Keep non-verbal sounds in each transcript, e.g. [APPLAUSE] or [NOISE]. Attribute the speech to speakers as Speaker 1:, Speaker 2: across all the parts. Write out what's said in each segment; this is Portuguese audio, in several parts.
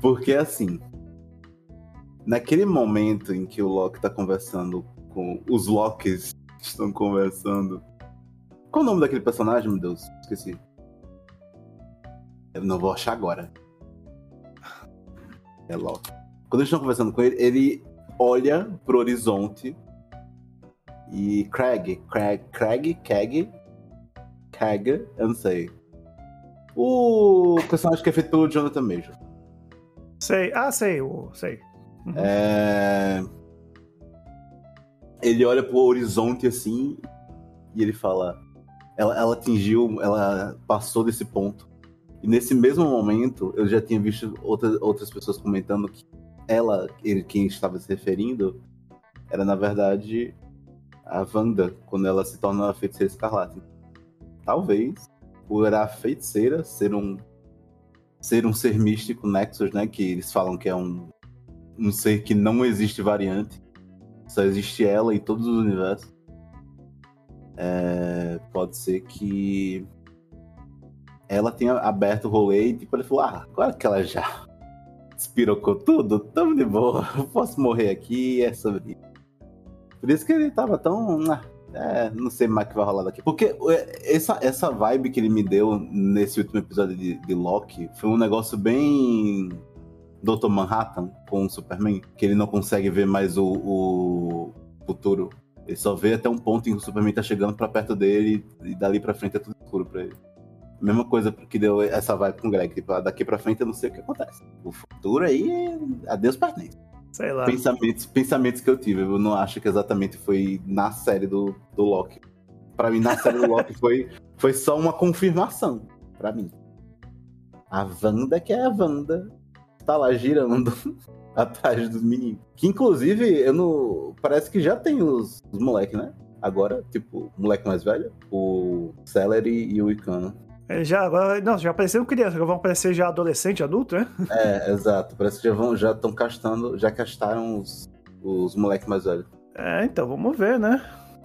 Speaker 1: Porque assim, naquele momento em que o Loki tá conversando com os Lokis estão conversando. Qual o nome daquele personagem, meu Deus? Esqueci. Eu não vou achar agora. É Loki. Quando eles estão conversando com ele, ele olha pro horizonte e Craig, Craig, Craig, Craig, Craig, eu não sei. O personagem que é feito pelo Jonathan Major.
Speaker 2: Sei, ah, sei, sei.
Speaker 1: Uhum. É... Ele olha pro horizonte assim e ele fala: ela, ela atingiu, ela passou desse ponto. E nesse mesmo momento, eu já tinha visto outras, outras pessoas comentando que ela, ele, quem estava se referindo, era na verdade a Wanda, quando ela se torna a feiticeira escarlate. Talvez, por a feiticeira ser um ser um ser místico Nexus, né, que eles falam que é um um ser que não existe variante, só existe ela e todos os universos. É, pode ser que ela tenha aberto o rolê e tipo, ele falou, ah, agora que ela já [LAUGHS] despirocou tudo, tamo de boa, [LAUGHS] posso morrer aqui, é sobre isso. Por isso que ele tava tão. Ah, é, não sei mais o que vai rolar daqui. Porque é, essa, essa vibe que ele me deu nesse último episódio de, de Loki foi um negócio bem. Dr. Manhattan com o Superman, que ele não consegue ver mais o, o futuro. Ele só vê até um ponto em que o Superman tá chegando para perto dele e dali pra frente é tudo escuro pra ele. Mesma coisa que deu essa vibe com o Greg. Tipo, ah, daqui pra frente eu não sei o que acontece. O futuro aí é a Deus pertence.
Speaker 2: Sei lá.
Speaker 1: Pensamentos, pensamentos que eu tive. Eu não acho que exatamente foi na série do, do Loki. Pra mim, na série do Loki foi, foi só uma confirmação. Pra mim. A Wanda que é a Wanda. Tá lá girando [LAUGHS] atrás dos meninos. Que inclusive, eu não. Parece que já tem os, os moleques, né? Agora, tipo, o moleque mais velho, o Celery e o Icano.
Speaker 2: É, já, agora, não, já apareceram criança, agora vão aparecer já adolescente, adulto, né?
Speaker 1: É, exato. Parece que já vão, já estão castando, já castaram os, os moleques mais velhos.
Speaker 2: É, então, vamos ver, né?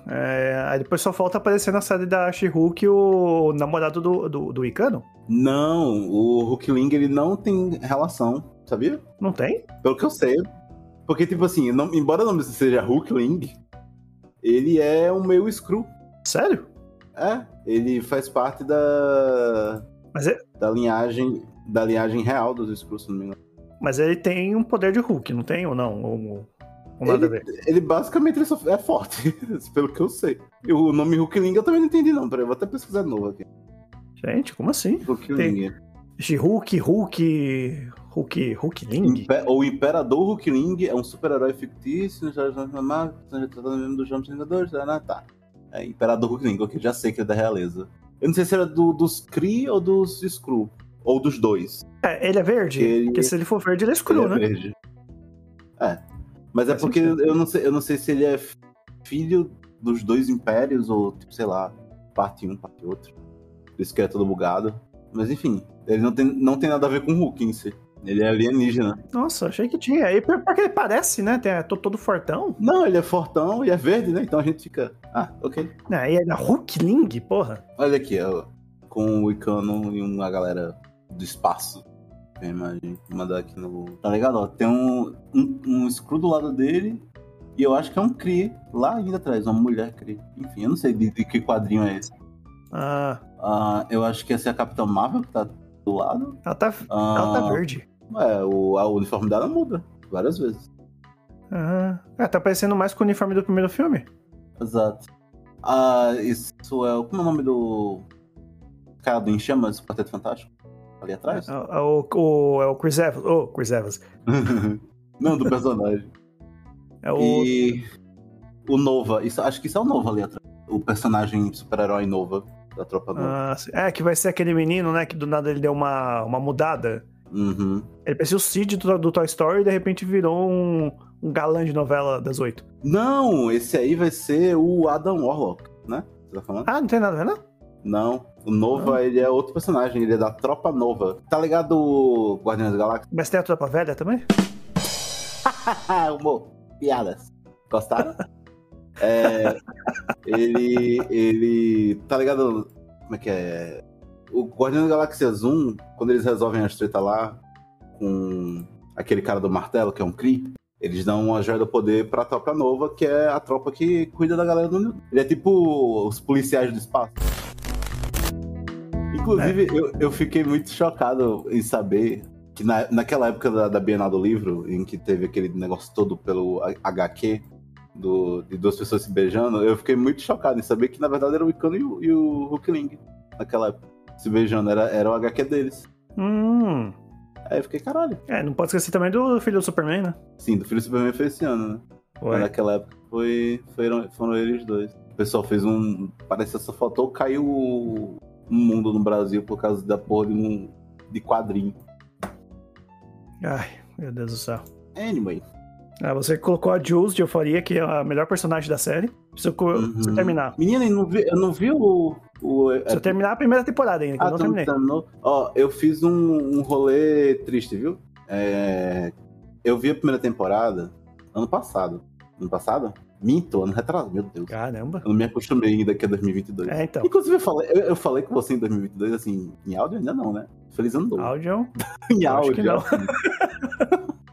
Speaker 2: É, aí depois só falta aparecer na série da She-Hulk o namorado do, do, do Icano.
Speaker 1: Não, o Hulkling ele não tem relação, sabia?
Speaker 2: Não tem?
Speaker 1: Pelo que eu sei. Porque, tipo assim, não, embora o nome seja Hulkling, ele é um meio screw.
Speaker 2: Sério?
Speaker 1: É, ele faz parte da.
Speaker 2: Mas é...
Speaker 1: Da linhagem. Da linhagem real dos Skrulls, se não me engano.
Speaker 2: Mas ele tem um poder de Hulk, não tem ou não? Ou, ou nada
Speaker 1: ele,
Speaker 2: a ver?
Speaker 1: Ele basicamente ele é forte, pelo que eu sei. E o nome Hulkling eu também não entendi, não. Peraí, eu vou até pesquisar de novo aqui.
Speaker 2: Gente, como assim?
Speaker 1: Hulkling.
Speaker 2: Tem... Hulk, Hulk. Hulk. Hulkling?
Speaker 1: Imper... O Imperador Hulkling é um super-herói fictício, já já mesmo dos Jogos Vingadores, tá. É, Imperador Hulkling, ok, já sei que é da realeza. Eu não sei se era do, dos Kree ou dos Skrull. Ou dos dois.
Speaker 2: É, ele é verde? Ele... Porque se ele for verde, ele é Skrull,
Speaker 1: ele é
Speaker 2: né?
Speaker 1: Verde. É. Mas é porque eu não, sei, eu não sei se ele é filho dos dois impérios ou, tipo, sei lá, parte um, parte outro. Por isso que é todo bugado. Mas enfim, ele não tem, não tem nada a ver com o Hulk em si. Ele é alienígena.
Speaker 2: Nossa, achei que tinha. Aí porque ele parece, né? Tem, é todo fortão.
Speaker 1: Não, ele é fortão e é verde, né? Então a gente fica. Ah, ok.
Speaker 2: Não, e é Hulkling, porra.
Speaker 1: Olha aqui, ó, com o Icano e uma galera do espaço. Tem imagem. Vou mandar aqui no. Tá ligado? Ó, tem um, um, um screw do lado dele. E eu acho que é um Cree lá ainda atrás, uma mulher Cree. Enfim, eu não sei de, de que quadrinho é esse.
Speaker 2: Ah.
Speaker 1: Ah, eu acho que essa é a Capitã Marvel que tá do lado.
Speaker 2: Ela tá,
Speaker 1: Ah.
Speaker 2: ela tá verde.
Speaker 1: É, o, a uniforme dela muda várias vezes.
Speaker 2: Ah, é, tá parecendo mais com o uniforme do primeiro filme.
Speaker 1: Exato. Ah, isso é. Como é o nome do. Cara do Em Chamas, Quarteto Fantástico? Ali atrás?
Speaker 2: É, é o, o, é o Chris Evans. Oh, Chris Evans. [LAUGHS]
Speaker 1: Não, do personagem.
Speaker 2: É o.
Speaker 1: E. O Nova. Isso, acho que isso é o Nova ali atrás. O personagem super-herói Nova da Tropa Nova.
Speaker 2: Ah, é, que vai ser aquele menino, né? Que do nada ele deu uma, uma mudada.
Speaker 1: Uhum.
Speaker 2: Ele parecia o Cid do, do Toy Story e de repente virou um, um galã de novela das oito.
Speaker 1: Não, esse aí vai ser o Adam Warlock, né? Você tá falando?
Speaker 2: Ah, não tem nada a ver, não?
Speaker 1: Não. O Nova, ele é outro personagem, ele é da Tropa Nova. Tá ligado o Guardiões da Galáxia?
Speaker 2: Mas tem a tropa velha também? [LAUGHS]
Speaker 1: Humor. Piadas. Gostaram? é, ele. Ele. Tá ligado? Como é que é? O Guardião da Galáxia Zoom, quando eles resolvem as treta lá, com aquele cara do martelo, que é um Kree. Eles dão uma joia do poder pra tropa nova, que é a tropa que cuida da galera do. Ele é tipo os policiais do espaço. Inclusive, eu, eu fiquei muito chocado em saber que na, naquela época da, da Bienal do Livro, em que teve aquele negócio todo pelo HQ, do, de duas pessoas se beijando, eu fiquei muito chocado em saber que na verdade era o Icano e o, e o Hulkling naquela época. Se beijando, era, era o HQ deles.
Speaker 2: Hum.
Speaker 1: Aí eu fiquei, caralho.
Speaker 2: É, não pode esquecer também do filho do Superman, né?
Speaker 1: Sim, do filho do Superman foi esse ano, né?
Speaker 2: Ué.
Speaker 1: naquela época foi, foram, foram eles dois. O pessoal fez um. Parece que só faltou cair o, mundo no Brasil por causa da porra de um de quadrinho.
Speaker 2: Ai, meu Deus do céu.
Speaker 1: Anyway.
Speaker 2: Ah, você colocou a Jules de Euforia, que é a melhor personagem da série. Preciso
Speaker 1: Uhum.
Speaker 2: terminar.
Speaker 1: Menina, eu não vi, eu não vi o. o
Speaker 2: Preciso terminar a primeira temporada ainda, que eu
Speaker 1: ah, tu não
Speaker 2: terminei.
Speaker 1: terminou? Ó, eu fiz um, um rolê triste, viu? É, eu vi a primeira temporada ano passado. Ano passado? Minto, ano retrasado. Meu Deus.
Speaker 2: Caramba.
Speaker 1: Eu não me acostumei ainda que é 2022.
Speaker 2: É, então.
Speaker 1: Inclusive, eu falei, eu, eu falei com você em 2022, assim, em áudio ainda não, né? Feliz ano novo.
Speaker 2: Áudio. [LAUGHS]
Speaker 1: em
Speaker 2: eu acho
Speaker 1: áudio.
Speaker 2: que não.
Speaker 1: assim.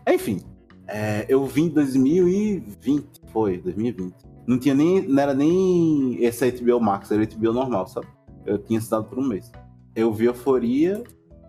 Speaker 1: [LAUGHS] Enfim, é, eu vim em 2020, foi, 2020. Não tinha nem, não era nem esse HBO Max, era HBO normal, sabe? Eu tinha assinado por um mês. Eu vi Euforia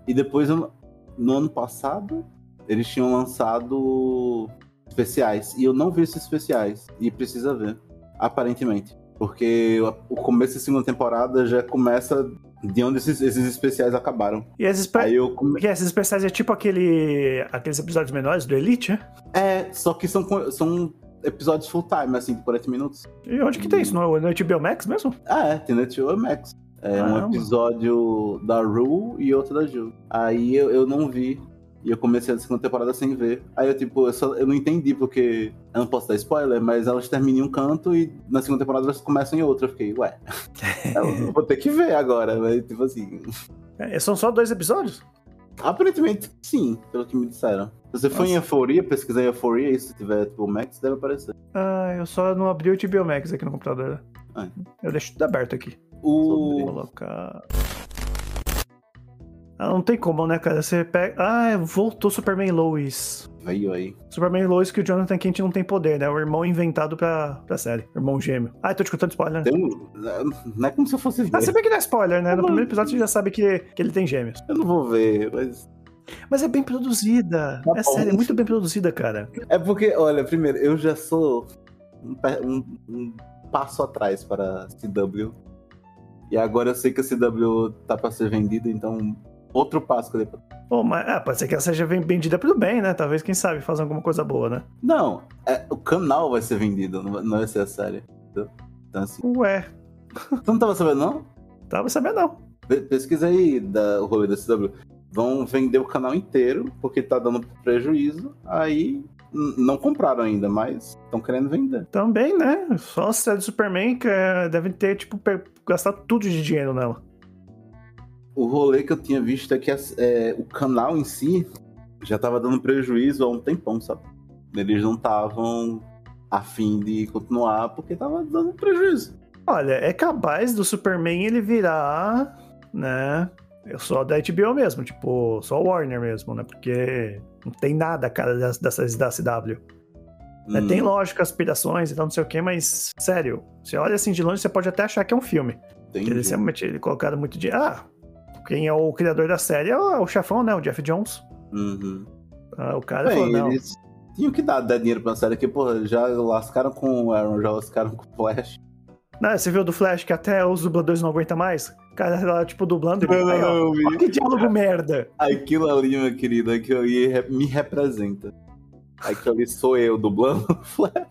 Speaker 1: e depois, eu- no ano passado, eles tinham lançado especiais. E eu não vi esses especiais. E precisa ver, aparentemente. Porque o começo da segunda temporada já começa de onde esses, esses especiais acabaram.
Speaker 2: E esses.
Speaker 1: Aí eu come...
Speaker 2: Porque esses especiais é tipo aquele... aqueles episódios menores do Elite, né?
Speaker 1: É, só que são, são episódios full time, assim, de 40 minutos.
Speaker 2: E onde que tem isso? No, no HBO Max mesmo?
Speaker 1: Ah, é, tem na HBO Max. É um
Speaker 2: Caramba.
Speaker 1: episódio da Rue e outro da Jill. Aí eu, eu não vi. E eu comecei a segunda temporada sem ver. Aí eu, tipo, eu, só, eu não entendi, porque eu não posso dar spoiler, mas elas terminam em um canto e na segunda temporada elas começam em outro. Eu fiquei, ué, [LAUGHS] eu vou ter que ver agora, mas tipo assim.
Speaker 2: É, são só dois episódios?
Speaker 1: Aparentemente, sim, pelo que me disseram. Se você for em Euforia, pesquisar em Euforia e se tiver tipo Max, deve aparecer.
Speaker 2: Ah, eu só não abri o HBO Max aqui no computador.
Speaker 1: Ah.
Speaker 2: Eu deixo tudo aberto aqui.
Speaker 1: O.
Speaker 2: Colocar. Ah, não tem como, né, cara? Você pega. Ah, voltou Superman Lois.
Speaker 1: Veio aí.
Speaker 2: Superman Lois que o Jonathan Kent não tem poder, né? O irmão inventado pra, pra série. Irmão gêmeo. Ah, tô te contando spoiler, né?
Speaker 1: Não é como se eu fosse ver.
Speaker 2: Ah, se bem que não é spoiler, né? No
Speaker 1: Não.
Speaker 2: primeiro episódio você já sabe que, que ele tem gêmeos.
Speaker 1: Eu não vou ver, mas.
Speaker 2: Mas é bem produzida.
Speaker 1: Tá
Speaker 2: é sério, é muito bem produzida, cara.
Speaker 1: É porque, olha, primeiro, eu já sou um, um- um passo atrás para a CW. E agora eu sei que a CW tá pra ser vendida, então outro passo que eu dei pra...
Speaker 2: Pô, mas ah, pode ser que ela seja ven- vendida pro bem, né? Talvez, quem sabe, fazer alguma coisa boa, né?
Speaker 1: Não, é, o canal vai ser vendido, não vai, não vai ser a série. Então assim.
Speaker 2: Ué,
Speaker 1: Tu não tava sabendo, não?
Speaker 2: tava sabendo não.
Speaker 1: Pe- Pesquisa aí da, o rolê da CW. Vão vender o canal inteiro, porque tá dando prejuízo. Aí não compraram ainda, mas estão querendo vender.
Speaker 2: Também, né? Só a série do Superman que é, devem ter, tipo, gastado tudo de dinheiro nela.
Speaker 1: O rolê que eu tinha visto é que é, o canal em si já tava dando prejuízo há um tempão, sabe? Eles não estavam afim de continuar porque tava dando prejuízo.
Speaker 2: Olha, é capaz do Superman ele virar, né? Eu só da HBO mesmo, tipo, só Warner mesmo, né? Porque não tem nada, cara, dessas da CW. né?
Speaker 1: Hum,
Speaker 2: Tem lógico, aspirações e tal, não sei o quê, mas sério, você olha assim de longe, você pode até achar que é um filme.
Speaker 1: entendi.
Speaker 2: Que eles realmente ele colocaram muito de. Ah, quem é o criador da série é o, o chefão, né? O Jeff Jones.
Speaker 1: Uhum.
Speaker 2: Ah, o cara
Speaker 1: Bem,
Speaker 2: falou, não.
Speaker 1: eles tinham que dar, dar dinheiro pra série, porque, porra, já lascaram com o Aaron, já lascaram com o Flash.
Speaker 2: Não, você viu do Flash que até os dubladores não aguentam mais? O cara lá, tipo, dublando.
Speaker 1: Não,
Speaker 2: aí, ó,
Speaker 1: não,
Speaker 2: olha que diálogo merda.
Speaker 1: Aquilo ali, meu querido, aquilo ali me representa. Aquilo ali sou eu dublando o Flash.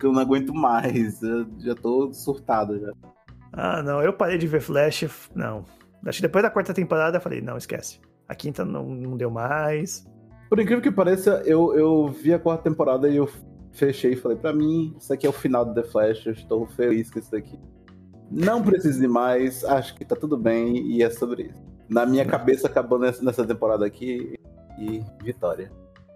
Speaker 1: Que eu não aguento mais. Eu já tô surtado já.
Speaker 2: Ah, não, eu parei de ver Flash. Não. Acho que depois da quarta temporada eu falei, não, esquece. A quinta não, não deu mais.
Speaker 1: Por incrível que pareça, eu, eu vi a quarta temporada e eu fechei e falei, pra mim, isso aqui é o final do The Flash, eu estou feliz com isso daqui. Não preciso de mais, acho que tá tudo bem e é sobre isso. Na minha cabeça acabou nessa, temporada aqui e vitória.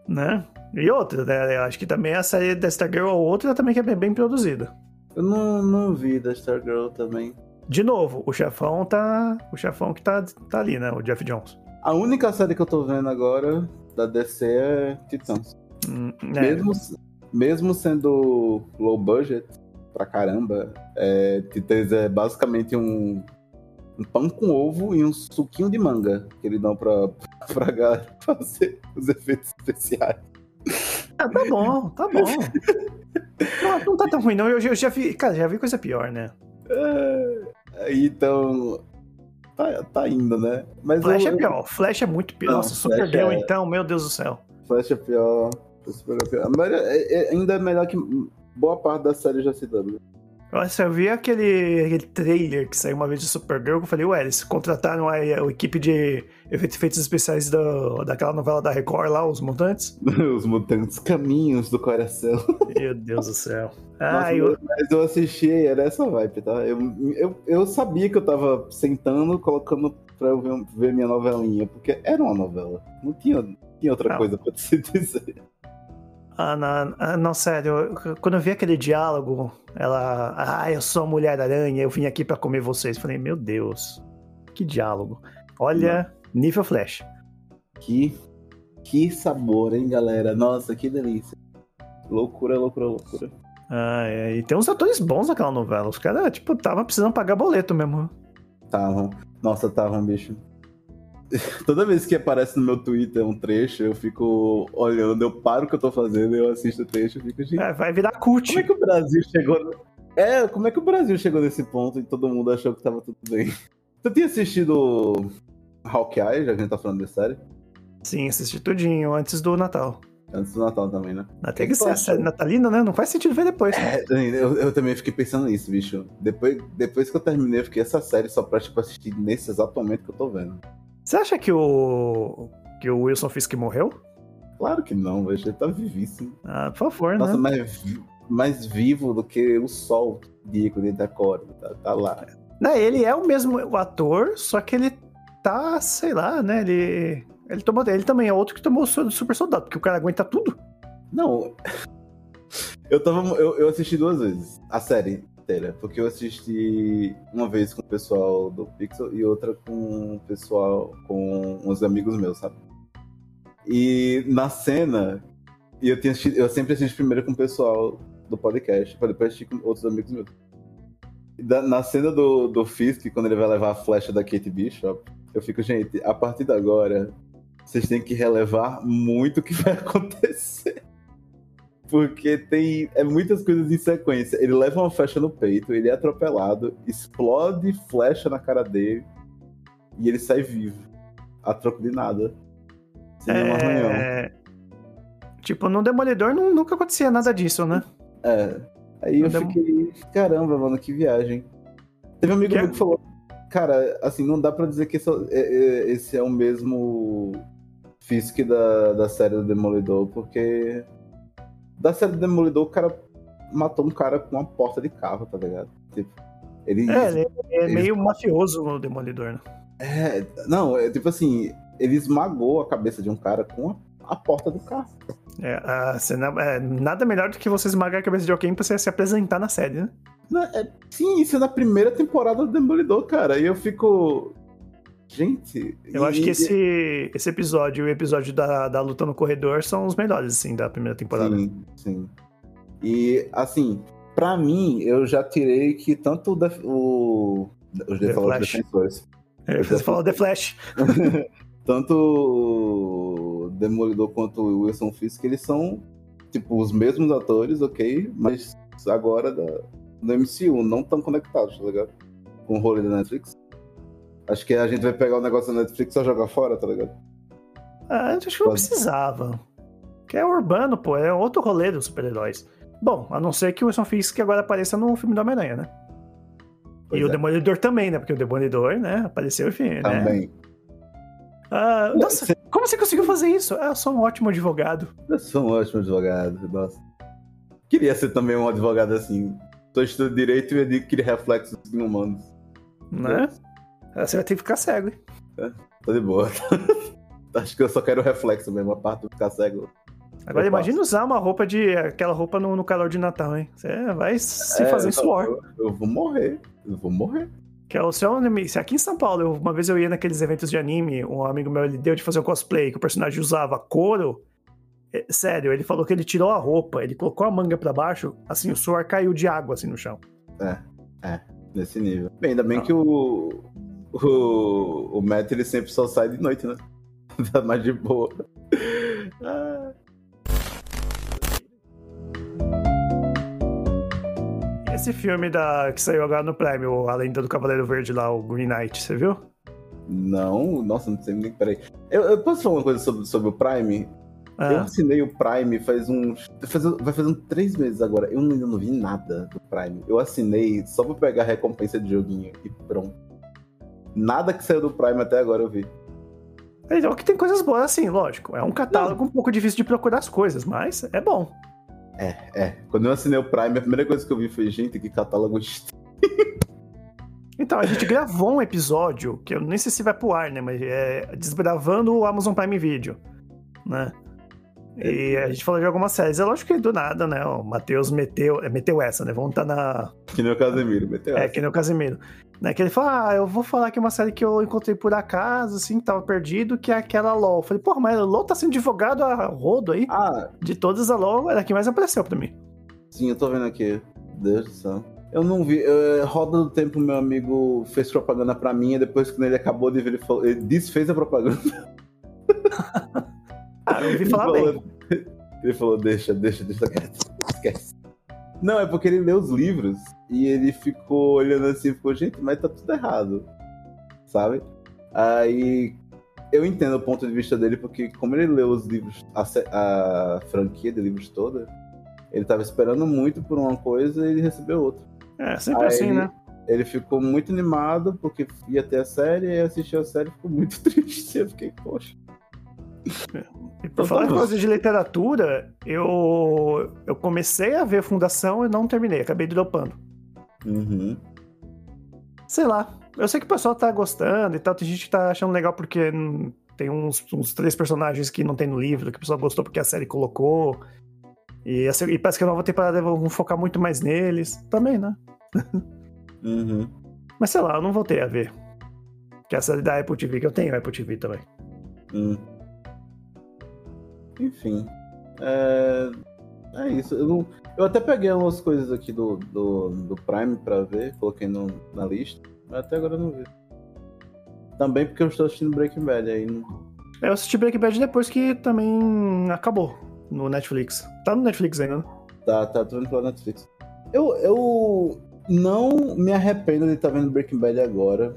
Speaker 2: Né? E outra, né? Eu acho que também a série da Stargirl, a outra também que é bem, bem produzida.
Speaker 1: Eu não, não vi da Stargirl também.
Speaker 2: De novo, o chefão tá. O chefão que tá, tá ali, né? O Jeff Jones.
Speaker 1: A única série que eu tô vendo agora da DC é Titãs.
Speaker 2: Hum, é.
Speaker 1: Mesmo, mesmo sendo low budget pra caramba, é, Titãs é basicamente um, um pão com ovo e um suquinho de manga que eles dão pra, [LAUGHS] pra galera fazer os efeitos especiais.
Speaker 2: Ah, tá bom, tá bom. [LAUGHS] não, não tá tão ruim, não. Eu, eu já vi. Cara, já vi coisa pior, né?
Speaker 1: É, então. Tá, tá indo, né? Mas
Speaker 2: Flash
Speaker 1: eu-
Speaker 2: é pior. Flash é muito pior.
Speaker 1: Não,
Speaker 2: Nossa, Supergirl,
Speaker 1: é-
Speaker 2: então, meu Deus do céu.
Speaker 1: Flash é pior. Super é pior. É- é- ainda é melhor que boa parte da série já se dando.
Speaker 2: Nossa, eu vi aquele, aquele trailer que saiu uma vez de Supergirl eu falei, ué, eles contrataram a, a equipe de efeitos, especiais da, daquela novela da Record lá, Os Mutantes? [LAUGHS]
Speaker 1: Os mutantes caminhos do coração. [LAUGHS]
Speaker 2: Meu Deus do céu.
Speaker 1: Nossa,
Speaker 2: Ah, eu,
Speaker 1: Mas eu assisti era essa vibe, tá? Eu, eu, eu sabia que eu tava sentando, colocando pra eu ver, ver minha novelinha, porque era uma novela. Não tinha, tinha outra
Speaker 2: Não.
Speaker 1: coisa pra se [LAUGHS] dizer.
Speaker 2: Ah, não, ah, não, sério, quando eu vi aquele diálogo, ela, ah, eu sou a Mulher-Aranha, eu vim aqui pra comer vocês. Falei, meu Deus, que diálogo. Olha, nível Flash.
Speaker 1: Que, que sabor, hein, galera? Nossa, que delícia. Loucura, loucura, loucura.
Speaker 2: Ah, é, e tem uns atores bons naquela novela. Os caras, tipo, tava precisando pagar boleto mesmo.
Speaker 1: Tavam. Nossa, tavam, bicho. [LAUGHS] Toda vez que aparece no meu Twitter um trecho, eu fico olhando, eu paro o que eu tô fazendo, eu assisto o trecho e fico, gente,
Speaker 2: É, vai virar cult.
Speaker 1: como é que o Brasil chegou. É, como é que o Brasil chegou nesse ponto e todo mundo achou que tava tudo bem? [LAUGHS] Tu tinha assistido Hawkeye, já que a gente tá falando de série?
Speaker 2: Sim, assisti tudinho antes do Natal.
Speaker 1: Antes do Natal também, né?
Speaker 2: Até
Speaker 1: que
Speaker 2: ser a série natalina, né? Não faz sentido ver depois.
Speaker 1: É, eu, eu também fiquei pensando nisso, bicho. Depois, depois que eu terminei, eu fiquei essa série só pra tipo, assistir nesse exato momento que eu tô vendo.
Speaker 2: Você acha que o que o Wilson Fisk morreu?
Speaker 1: Claro que não, velho. Ele tá vivíssimo.
Speaker 2: Ah, por favor,
Speaker 1: Nossa,
Speaker 2: né?
Speaker 1: mais, vi- mais vivo do que o sol dia quando ele acorda. Tá, tá lá.
Speaker 2: Né, ele é o mesmo ator, só que ele tá, sei lá, né? Ele ele tomou, ele também é outro que tomou o super soldado, porque o cara aguenta tudo.
Speaker 1: Não. [LAUGHS] Eu tava. Eu, eu assisti duas vezes a série Porque eu assisti uma vez com o pessoal do Pixel e outra com o pessoal, com uns amigos meus, sabe? E na cena, eu, tinha assistido- eu sempre assisto primeiro com o pessoal do podcast, pra depois assistir com outros amigos meus. Da- na cena do, do Fisk, quando ele vai levar a flecha da Kate Bishop, eu fico, gente, a partir de agora, vocês têm que relevar muito o que vai [LAUGHS] acontecer. Porque tem é muitas coisas em sequência. Ele leva uma flecha no peito, ele é atropelado, explode flecha na cara dele e ele sai vivo. A troco de nada. Sem nenhum arranhão.
Speaker 2: É... Tipo, no Demolidor não- nunca acontecia nada disso, né?
Speaker 1: É. Aí eu
Speaker 2: Não dem-
Speaker 1: fiquei, caramba, mano, que viagem. Teve um amigo
Speaker 2: Que-
Speaker 1: meu que falou, cara, assim, não dá pra dizer que esse é, é- esse é o mesmo Fisk da, da série do Demolidor, porque da série do Demolidor o cara matou um cara com uma porta de carro, tá ligado? Tipo, ele...
Speaker 2: É, ele é
Speaker 1: Ele-
Speaker 2: meio mafioso no Demolidor, né?
Speaker 1: É, não, é tipo assim, ele esmagou a cabeça de um cara com a, a porta do carro.
Speaker 2: É, a cena, é, nada melhor do que você esmagar a cabeça de alguém pra você se apresentar na série, né?
Speaker 1: É- sim, isso é na primeira temporada do Demolidor, cara. E eu fico. Gente.
Speaker 2: Eu
Speaker 1: e-
Speaker 2: acho que esse, esse episódio e o episódio da, da luta no corredor são os melhores, assim, da primeira temporada.
Speaker 1: Sim, sim. E, assim, pra mim, eu já tirei que tanto o. Def- o os
Speaker 2: The Flash.
Speaker 1: defensores.
Speaker 2: É, você falou The Flash. [LAUGHS]
Speaker 1: tanto o Demolidor quanto o Wilson Fisk, eles são, tipo, os mesmos atores, ok? Mas agora da, do MCU, não tão conectados, tá ligado? Com o rolê da Netflix. Acho que a gente vai pegar o negócio da Netflix e só jogar fora, tá ligado?
Speaker 2: Ah, acho que não
Speaker 1: Pode.
Speaker 2: precisava. Que é urbano, pô, é outro rolê dos super-heróis. Bom, a não ser que o Wilson Fisk agora apareça no filme do Homem-Aranha, né?
Speaker 1: Pois
Speaker 2: e o
Speaker 1: é.
Speaker 2: Demolidor também, né? Porque o Demolidor, né, apareceu, enfim, né?
Speaker 1: Também.
Speaker 2: Ah, nossa,
Speaker 1: Você-
Speaker 2: como você conseguiu fazer isso? Ah, eu sou um ótimo advogado.
Speaker 1: Eu sou um ótimo advogado, nossa. Queria ser também um advogado assim. Tô estudando direito e adquire reflexos humanos.
Speaker 2: Né? Você vai ter que ficar cego, hein?
Speaker 1: Tô de boa. [LAUGHS] Acho que eu só quero o reflexo mesmo, a parte de ficar cego.
Speaker 2: Agora imagina usar uma roupa de. aquela roupa no, no calor de Natal, hein? Você vai se
Speaker 1: É,
Speaker 2: fazer suor.
Speaker 1: Eu, eu vou morrer. Eu vou morrer.
Speaker 2: Que é o seu. Se aqui em São Paulo, eu- uma vez eu ia naqueles eventos de anime, um amigo meu ele deu de fazer um cosplay que o personagem usava couro. É, sério, ele falou que ele tirou a roupa, ele colocou a manga pra baixo, assim, o suor caiu de água assim no chão.
Speaker 1: Nesse nível. Bem, ainda bem
Speaker 2: Ah.
Speaker 1: que o. O, o Matt ele sempre só sai de noite, né? [LAUGHS] Tá mais de boa. Ah,
Speaker 2: esse filme da, que saiu agora no Prime, o A Lenda do Cavaleiro Verde lá, o Green Knight, você viu?
Speaker 1: não, nossa, não sei nem. Peraí. Eu, eu posso falar uma coisa sobre, sobre o Prime? Eu
Speaker 2: Ah,
Speaker 1: assinei o Prime faz uns. faz- vai fazendo três meses agora. Eu ainda não vi nada do Prime. Eu assinei só pra pegar a recompensa de joguinho e pronto. Nada que saiu do Prime até agora eu vi.
Speaker 2: então que tem coisas boas assim, lógico. É um catálogo um pouco difícil de procurar as coisas, mas é bom.
Speaker 1: É, quando eu assinei o Prime, a primeira coisa que eu vi foi, gente, que catálogo.
Speaker 2: Então, a gente gravou um episódio, que eu nem sei se vai pro ar, né? Mas é desbravando o Amazon Prime Video, né? E a gente falou de algumas séries. É lógico que do nada, né? O Matheus meteu, é, meteu essa, né? Vamos estar na.
Speaker 1: Que nem o Casemiro, meteu
Speaker 2: É,
Speaker 1: essa.
Speaker 2: que nem o Casimiro. Né? Que ele falou: Ah, eu vou falar aqui uma série que eu encontrei por acaso, assim, que tava perdido, que é aquela LOL. Eu falei, porra, mas a LOL tá sendo divulgado a rodo aí.
Speaker 1: Ah,
Speaker 2: De todas a LOL, era a que mais apareceu pra mim.
Speaker 1: sim, eu tô vendo aqui. Deus do céu. Eu não vi. eh, Roda do Tempo, meu amigo fez propaganda pra mim, e depois que ele acabou de ver, ele, falou, ele desfez a propaganda. [LAUGHS]
Speaker 2: Ah, eu ouvi
Speaker 1: Ele
Speaker 2: falar
Speaker 1: falou-
Speaker 2: bem. [LAUGHS]
Speaker 1: Ele falou, deixa, deixa, deixa quieto. Esquece. Não, é porque ele leu os livros e ele ficou olhando assim e ficou, gente, mas tá tudo errado. Sabe? Aí eu entendo o ponto de vista dele, porque como ele leu os livros, a, a franquia de livros toda, ele tava esperando muito por uma coisa e ele recebeu outra.
Speaker 2: É, sempre
Speaker 1: Aí
Speaker 2: assim,
Speaker 1: ele-
Speaker 2: né?
Speaker 1: Ele ficou muito animado porque ia ter a série, e assistiu a série e ficou muito [LAUGHS] triste. Eu fiquei, poxa.
Speaker 2: E por falar em
Speaker 1: Vamos.
Speaker 2: coisa de literatura, eu, eu comecei a ver Fundação e não terminei, acabei dropando.
Speaker 1: Uhum.
Speaker 2: Sei lá, eu sei que o pessoal tá gostando e tal, tem gente que tá achando legal porque tem uns, uns três personagens que não tem no livro, que o pessoal gostou porque a série colocou. E, a e parece que a nova temporada vão focar muito mais neles. Também, né? [LAUGHS]
Speaker 1: Uhum.
Speaker 2: Mas sei lá, eu não voltei a ver. Que é a série da Apple TV, que eu tenho Apple TV também.
Speaker 1: Hum. Enfim. É... é isso. Eu, não- eu até peguei umas coisas aqui do, do, do Prime pra ver, coloquei no, na lista, mas até agora eu não vi. Também porque eu estou assistindo Breaking Bad aí. Não...
Speaker 2: Eu assisti Breaking Bad depois que também acabou no Netflix. Tá no Netflix ainda, né?
Speaker 1: Tá, tá, tô vendo pela Netflix. Eu, eu não me arrependo de estar vendo Breaking Bad agora,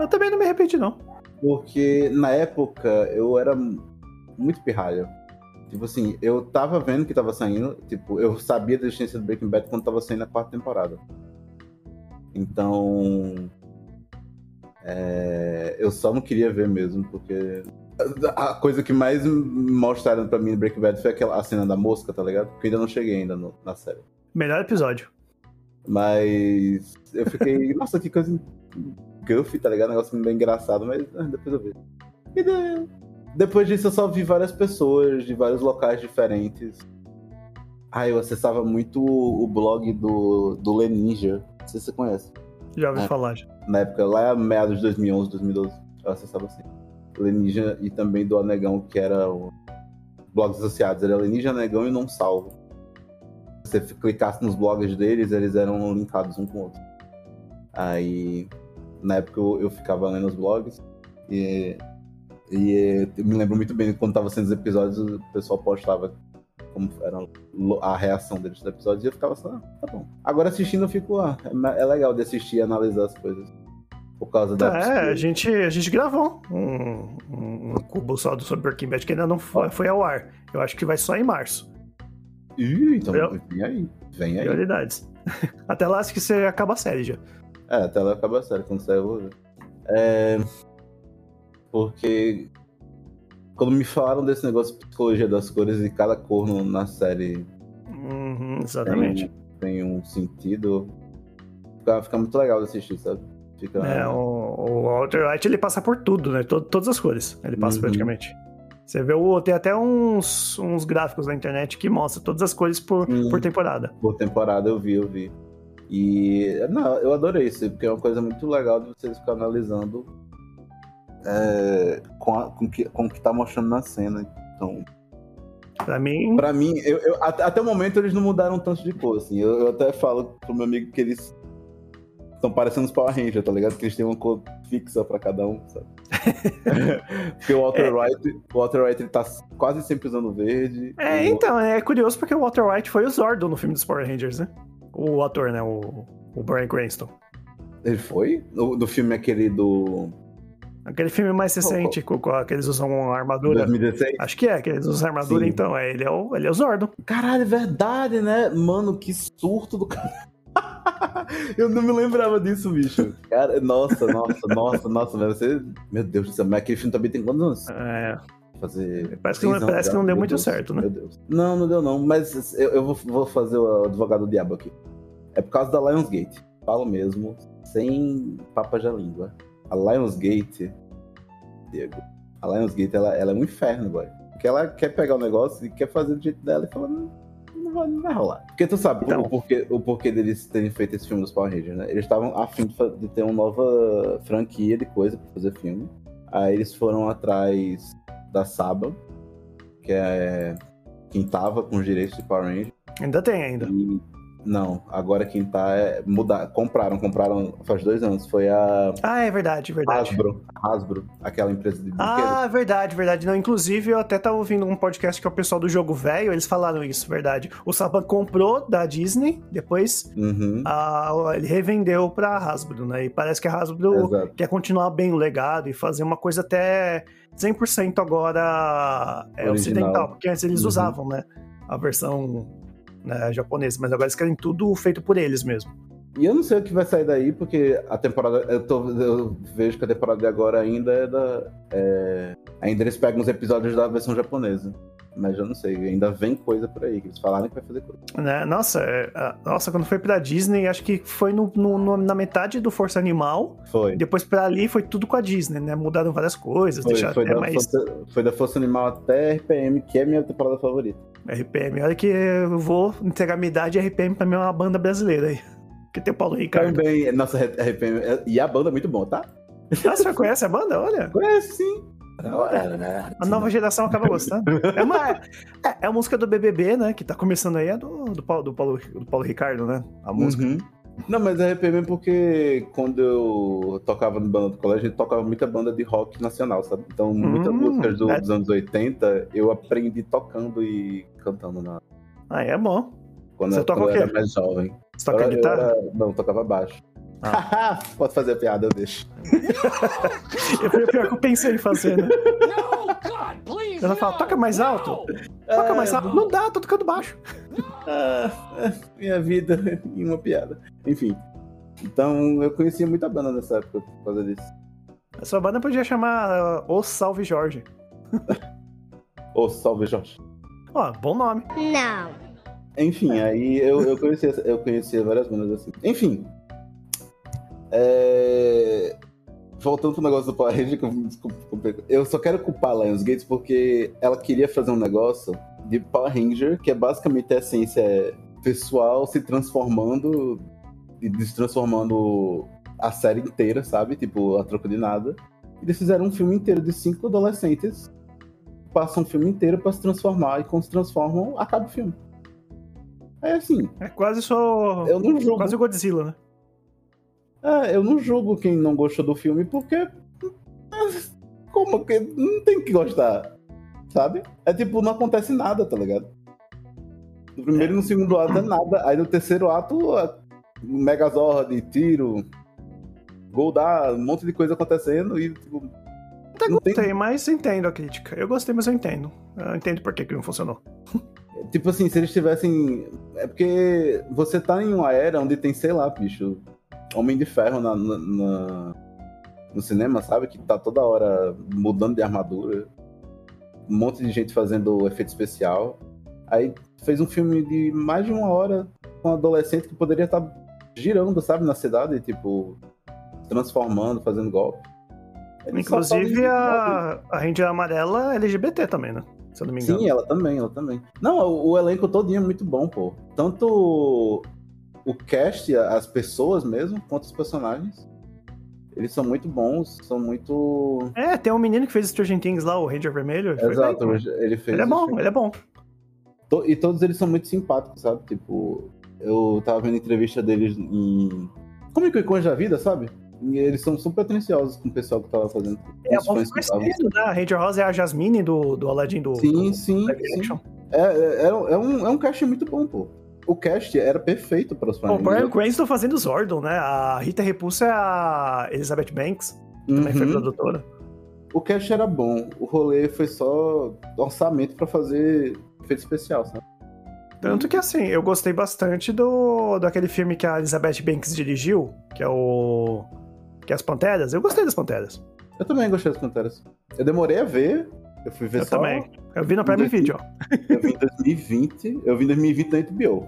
Speaker 2: Eu também não me arrependi, não.
Speaker 1: porque na época eu era muito pirralho. Tipo assim, eu tava vendo que tava saindo, tipo, eu sabia da existência do Breaking Bad quando tava saindo a quarta temporada. Então. é, eu só não queria ver mesmo, porque. A coisa que mais mostraram pra mim no Breaking Bad foi aquela a cena da mosca, tá ligado? Porque eu ainda não cheguei ainda no- na série.
Speaker 2: Melhor episódio.
Speaker 1: Mas eu fiquei, [LAUGHS] nossa, que coisa goofy, tá ligado? Negócio bem engraçado, mas ah, depois eu vi. E de- depois disso eu só vi várias pessoas de vários locais diferentes. Ah, eu acessava muito o blog do, do Leninja. Não sei se você conhece.
Speaker 2: Já ouvi
Speaker 1: É.
Speaker 2: falar. já.
Speaker 1: Na época, lá meados de 2011, 2012, eu acessava assim. Leninja e também do Anegão, que era o blogs associados. Era Leninja, Anegão e Não Salvo. Se você clicasse nos blogs deles, eles eram linkados um com o outro. Aí, na época, eu, eu ficava lendo os blogs e, e eh, eu me lembro muito bem quando tava sendo os episódios, o pessoal postava como era a reação deles dos episódios e eu ficava só, ah, tá bom. Agora assistindo eu fico, ah, é é legal de assistir e analisar as coisas. Por causa da.
Speaker 2: É, a gente, a gente gravou um, um, um cubo só do sobre Breaking Bad que ainda não foi, foi ao ar. Eu acho que vai só em março.
Speaker 1: Ih, então
Speaker 2: Eu-
Speaker 1: vem aí. Vem aí.
Speaker 2: Prioridades. [LAUGHS] Até lá acho que você acaba a série já.
Speaker 1: É, até lá acaba a série, quando sair eu vou ver. É. Porque. Quando me falaram desse negócio de psicologia das cores e cada cor na série
Speaker 2: Uhum, exatamente.
Speaker 1: tem um sentido, fica, fica muito legal de assistir, sabe? Fica.
Speaker 2: É, o, o Walter White ele passa por tudo, né? To- todas as cores. Ele passa
Speaker 1: Uhum.
Speaker 2: praticamente. Você vê o. Tem até uns, uns gráficos na internet que mostram todas as cores por,
Speaker 1: Uhum.
Speaker 2: por temporada.
Speaker 1: Por temporada eu vi, eu vi. E não, eu adorei isso, porque é uma coisa muito legal de vocês ficar analisando é, com, a, com, que, com o que tá mostrando na cena. Então,
Speaker 2: Pra mim.
Speaker 1: Pra mim, eu, eu, até, até, o momento eles não mudaram tanto de cor, assim. Eu, eu até falo pro meu amigo que eles estão parecendo os Power Rangers, tá ligado? Que eles têm uma cor fixa pra cada um, sabe? [LAUGHS] porque o Walter é. White, o Walter White ele tá quase sempre usando verde.
Speaker 2: É, então, é curioso porque o Walter White foi o Zordon no filme dos Power Rangers, né? O ator, né? O, o Brian Cranston.
Speaker 1: Ele foi? No, no filme aquele do.
Speaker 2: Aquele filme mais recente, oh, oh. Com, que eles usam armadura.
Speaker 1: 2016?
Speaker 2: Acho que é, que eles usam armadura, Sim. então. É, ele, é o, ele é o Zordon.
Speaker 1: Caralho, é verdade, né? Mano, que surto do cara. [LAUGHS] Eu não me lembrava disso, bicho. Cara, nossa, nossa, nossa, nossa, velho. Você... Meu Deus do céu, mas aquele filme também tem quantos anos?
Speaker 2: É.
Speaker 1: Fazer.
Speaker 2: Parece que, não, parece que não deu muito Deus, certo, né? Meu Deus.
Speaker 1: Não, não deu não. Mas eu, eu vou, vou, fazer o advogado do diabo aqui. É por causa da Lionsgate. Falo mesmo, sem papas de língua. A Lionsgate, Diego, a Lionsgate, ela, ela é um inferno, boy. Porque ela quer pegar o negócio e quer fazer do jeito dela e fala, não vai, não vai rolar. Porque tu sabe então. o, porquê, o porquê deles terem feito esse filme dos Power Rangers, né? Eles estavam afim de, de, ter uma nova franquia de coisa pra fazer filme. Aí eles foram atrás da Saba, que é quem tava com os direitos de Power Rangers.
Speaker 2: Ainda tem, ainda.
Speaker 1: E não, agora quem tá é mudar. Compraram, compraram faz dois anos. Foi a.
Speaker 2: Ah, é verdade, verdade.
Speaker 1: Hasbro, Hasbro, aquela empresa de
Speaker 2: brinquedos. Ah, verdade, verdade. Não, inclusive eu até tava ouvindo um podcast que é o pessoal do jogo velho, eles falaram isso, verdade. O Saban comprou da Disney, depois
Speaker 1: uhum.
Speaker 2: a, ele revendeu pra Hasbro, né? E parece que a Hasbro Exato. quer continuar bem o legado e fazer uma coisa até 100% agora é, ocidental, porque antes eles uhum. usavam, né? A versão né, japonesa, mas agora eles querem tudo feito por eles mesmo.
Speaker 1: E eu não sei o que vai sair daí, porque a temporada. Eu, tô, eu vejo que a temporada de agora ainda é da. É, ainda eles pegam os episódios da versão japonesa. Mas eu não sei, ainda vem coisa por aí, que eles falaram que vai fazer coisa.
Speaker 2: Né? Nossa, é, nossa, quando foi pra Disney, acho que foi no, no, na metade do Força Animal.
Speaker 1: Foi.
Speaker 2: Depois pra ali foi tudo com a Disney, né? Mudaram várias coisas,
Speaker 1: foi, deixaram foi da mais. Força, foi da Força Animal até RPM, que é a minha temporada favorita.
Speaker 2: RPM, olha que eu vou entregar minha idade, RPM pra mim é uma banda brasileira aí. Que tem o Paulo Ricardo.
Speaker 1: Também, nossa, RPM. E a banda é muito bom, tá?
Speaker 2: Ah, você conhece a banda? Olha.
Speaker 1: Conhece sim.
Speaker 2: A nova geração acaba gostando. [LAUGHS] É, uma, é, é, a música do BBB, né? Que tá começando aí, é do, do, Paulo, do, Paulo, do Paulo Ricardo, né? A música. Uhum.
Speaker 1: Não, mas é RPM porque quando eu tocava no banda do colégio, a gente tocava muita banda de rock nacional, sabe? Então, muitas hum, músicas do, é... dos anos 80 eu aprendi tocando e cantando na.
Speaker 2: Ah, é bom.
Speaker 1: Quando,
Speaker 2: Você
Speaker 1: eu,
Speaker 2: toca
Speaker 1: quando
Speaker 2: o quê?
Speaker 1: eu era mais jovem.
Speaker 2: Você toca eu, guitarra?
Speaker 1: Eu era... Não, tocava baixo. Ah. [LAUGHS] Pode fazer a piada, eu deixo.
Speaker 2: eu, pior que eu pensei em fazer, né? Ela fala, toca mais alto. Toca mais alto. Não dá, tô tocando baixo.
Speaker 1: Ah, minha vida [LAUGHS] em uma piada. Enfim. Então eu conhecia muita banda nessa época por causa disso.
Speaker 2: A sua banda podia chamar uh, O Salve Jorge. [LAUGHS]
Speaker 1: o Salve Jorge.
Speaker 2: Ó, oh, bom nome.
Speaker 3: Não.
Speaker 1: Enfim, aí eu, eu, conhecia, eu conhecia várias bandas assim. Enfim, é... Voltando pro negócio do Power [LAUGHS] Ranger, eu só quero culpar a Lionsgate porque ela queria fazer um negócio de Power Ranger, que é basicamente a essência pessoal se transformando e destransformando a série inteira, sabe? Tipo, a troco de nada. E eles fizeram um filme inteiro de cinco adolescentes, passam um filme inteiro para se transformar, e quando se transformam, acaba o filme. É assim.
Speaker 2: É quase só.
Speaker 1: Eu não julgo.
Speaker 2: Quase o Godzilla, né?
Speaker 1: É, eu não julgo quem não gostou do filme, porque. Como que. Não tem que gostar. Sabe? É tipo, não acontece nada, tá ligado? No primeiro e no segundo ato é nada. Aí no terceiro ato, é Megazord, tiro, gol dá, um monte de coisa acontecendo e, tipo.
Speaker 2: Até gostei, tem... mas entendo a crítica. Eu gostei, mas eu entendo. Eu entendo por que, que não funcionou.
Speaker 1: Tipo assim, se eles tivessem. É porque você tá em uma era onde tem, sei lá, bicho, Homem de Ferro na, na, na, no cinema, sabe? Que tá toda hora mudando de armadura. Um monte de gente fazendo efeito especial. Aí fez um filme de mais de uma hora com um adolescente que poderia estar tá girando, sabe, na cidade, tipo, transformando, fazendo golpe.
Speaker 2: Ele Inclusive a, a Ranger Amarela é LGBT também, né? Se eu não me engano.
Speaker 1: Sim, ela também, ela também. Não, o, o elenco todinho é muito bom, pô. Tanto o cast, as pessoas mesmo, quanto os personagens. Eles são muito bons, são muito.
Speaker 2: É, tem um menino que fez Stranger Things lá, o Ranger Vermelho.
Speaker 1: Exato, ele fez.
Speaker 2: Ele é bom, ele é bom.
Speaker 1: E todos eles são muito simpáticos, sabe? Tipo, eu tava vendo entrevista deles em. Como é que Comic da Vida, sabe? E eles são super atenciosos com o pessoal que tava fazendo.
Speaker 2: É, bom conhecido, né? A Ranger Rosa é a Jasmine do, do Aladdin do.
Speaker 1: Sim,
Speaker 2: do,
Speaker 1: sim. sim. É, é, é, um, é um cast muito bom, pô o cast era perfeito para os
Speaker 2: fãs. O Brian Cranston fazendo Zordon, né? A Rita Repulsa é a Elizabeth Banks, que também foi uhum. produtora.
Speaker 1: O cast era bom, o rolê foi só orçamento para fazer efeito especial, sabe?
Speaker 2: Tanto que assim, eu gostei bastante do daquele filme que a Elizabeth Banks dirigiu, que é o. que é as Panteras. Eu gostei das Panteras.
Speaker 1: Eu também gostei das Panteras. Eu demorei a ver, eu fui ver
Speaker 2: eu
Speaker 1: só.
Speaker 2: Também. Eu vi no Prime Video.
Speaker 1: Eu vi em 2020. Eu vi em 2020 na HBO.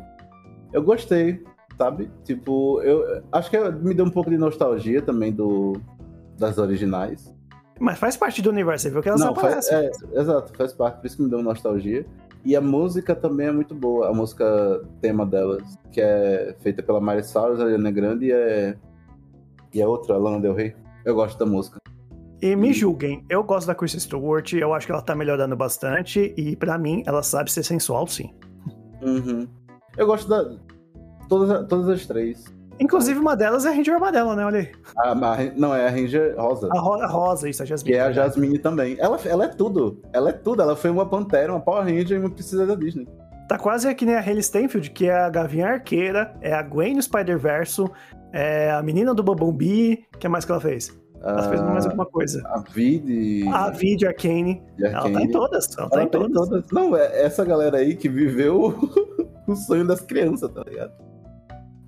Speaker 1: Eu gostei, sabe? Tipo, eu acho que me deu um pouco de nostalgia também do das originais.
Speaker 2: Mas faz parte do universo, você viu que elas Não, aparecem.
Speaker 1: Faz, é, exato, faz parte, por isso que me deu nostalgia. E a música também é muito boa, a música tema delas, que é feita pela Miley Cyrus, a Ariana Grande e é, e a outra, a Lana Del Rey. Eu gosto da música.
Speaker 2: E me julguem, eu gosto da Kristen Stewart, eu acho que ela tá melhorando bastante e para mim ela sabe ser sensual sim.
Speaker 1: Uhum. Eu gosto da todas, todas as três.
Speaker 2: Inclusive uma delas é a Ranger amarela, né? Olha aí.
Speaker 1: A, a, não, é a Ranger rosa.
Speaker 2: A, ro a rosa, isso, a Jasmine.
Speaker 1: Que é a Jasmine também. Ela, ela é tudo. Ela é tudo. Ela foi uma Pantera, uma Power Ranger e uma princesa da Disney.
Speaker 2: Tá quase que nem a Hayley Stenfield, que é a Gavinha Arqueira, é a Gwen no Spider-Verso, é a menina do. O que mais que ela fez? Ela fez mais alguma coisa.
Speaker 1: A Vid.
Speaker 2: A Vid Arcane. Ela tá em todas. Ela, ela tá em todas. todas.
Speaker 1: Não, é essa galera aí que viveu [LAUGHS] o sonho das crianças, tá ligado?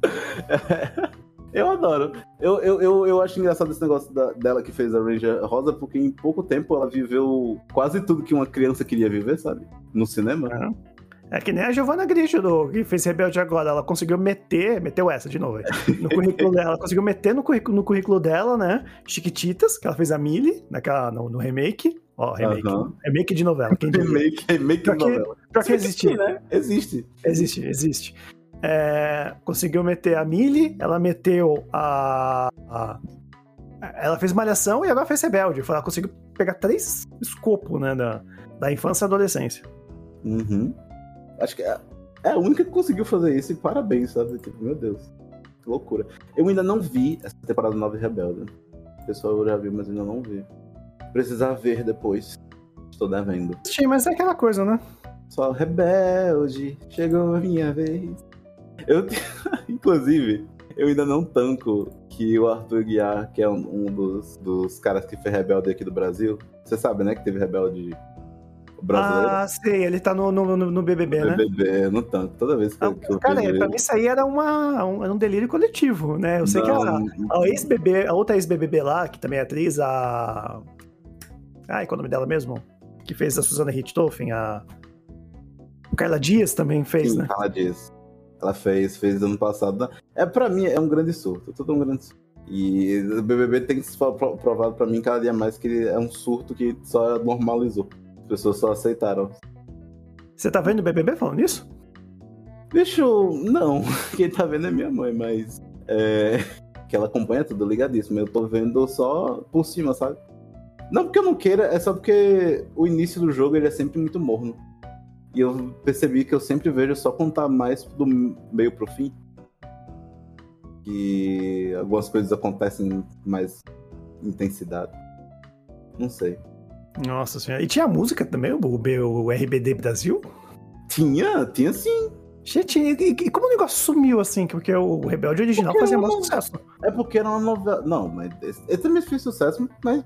Speaker 1: [LAUGHS] Eu adoro. Eu, eu, eu, eu, acho engraçado esse negócio da, dela que fez a Ranger Rosa, porque em pouco tempo ela viveu quase tudo que uma criança queria viver, sabe? No cinema.
Speaker 2: É. É que nem a Giovanna Grigio, do, que fez Rebelde agora. Ela conseguiu meter, meteu essa de novo, no currículo dela. Ela conseguiu meter no currículo, no currículo dela, né? Chiquititas, que ela fez a Millie, naquela, no, no remake. Ó, remake. Uhum. Remake de novela. Quem
Speaker 1: remake, remake de novela.
Speaker 2: Pior que existe,
Speaker 1: né? Existe.
Speaker 2: Existe, existe. É, conseguiu meter a Millie, ela meteu a, a, Ela fez Malhação e agora fez Rebelde. Ela conseguiu pegar três escopos, né? Da, da infância e adolescência.
Speaker 1: Uhum. Acho que é, é a única que conseguiu fazer isso e parabéns, sabe? Tipo, meu Deus. Que loucura. Eu ainda não vi essa temporada nova de Rebelde. O pessoal já viu, mas ainda não vi. Precisar ver depois. Estou devendo.
Speaker 2: Sim, mas é aquela coisa, né?
Speaker 1: Só rebelde, chegou a minha vez. Eu, [LAUGHS] inclusive, eu ainda não tanco que o Arthur Guiar, que é um, um dos, dos caras que fez rebelde aqui do Brasil, você sabe, né, que teve rebelde brasileiro.
Speaker 2: Ah, sei, ele tá no, no, no BBB,
Speaker 1: né? BBB, no tanto. Toda vez que, ah, que eu
Speaker 2: Cara, vejo pra mim isso aí era, uma, um, era um delírio coletivo, né? Eu sei não, que a, a ex-BBB, a outra ex-BBB lá, que também é atriz, a... Ai, qual é o nome dela mesmo? Que fez a Susana Richthofen, a... Carla Dias também fez,
Speaker 1: Sim,
Speaker 2: né?
Speaker 1: Carla Dias. Ela fez, fez ano passado. É, pra mim, é um grande surto. Tudo um grande surto. E o BBB tem provado pra mim cada dia mais que é um surto que só normalizou. As pessoas só aceitaram.
Speaker 2: Você tá vendo o BBB falando isso?
Speaker 1: Bicho, não. [LAUGHS] Quem tá vendo é minha mãe, mas. É. Que ela acompanha tudo ligadíssimo. Eu tô vendo só por cima, sabe? Não porque eu não queira, é só porque o início do jogo ele é sempre muito morno. E eu percebi que eu sempre vejo só contar mais do meio pro fim. E algumas coisas acontecem com mais intensidade. Não sei.
Speaker 2: Nossa senhora. E tinha música também, o, o RBD Brasil?
Speaker 1: Tinha, tinha sim.
Speaker 2: Gente, e, e, como o negócio sumiu assim? Porque o Rebelde original porque fazia muito sucesso.
Speaker 1: É porque era uma novela. Não, mas ele também fez sucesso, mas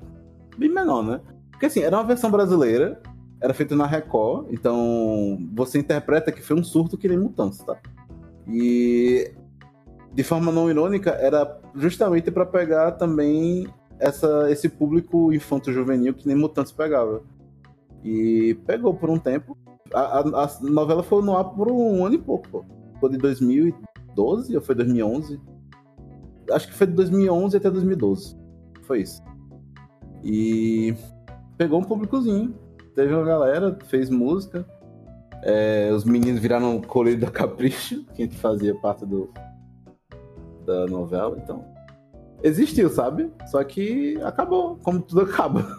Speaker 1: bem menor, né? Porque assim, era uma versão brasileira, era feita na Record, então você interpreta que foi um surto que nem mutantes, tá? E de forma não irônica, era justamente para pegar também essa, esse público infanto-juvenil que nem Mutantes pegava. E pegou por um tempo. A, a, a, novela foi no ar por um ano e pouco, pô. Foi de 2012 ou foi 2011? Acho que foi de 2011 até 2012. Foi isso. E pegou um públicozinho. Teve uma galera, fez música. É, os meninos viraram colírio da Capricho, que fazia parte do, da novela, então. Existiu, sabe? Só que acabou, como tudo [LAUGHS] acaba.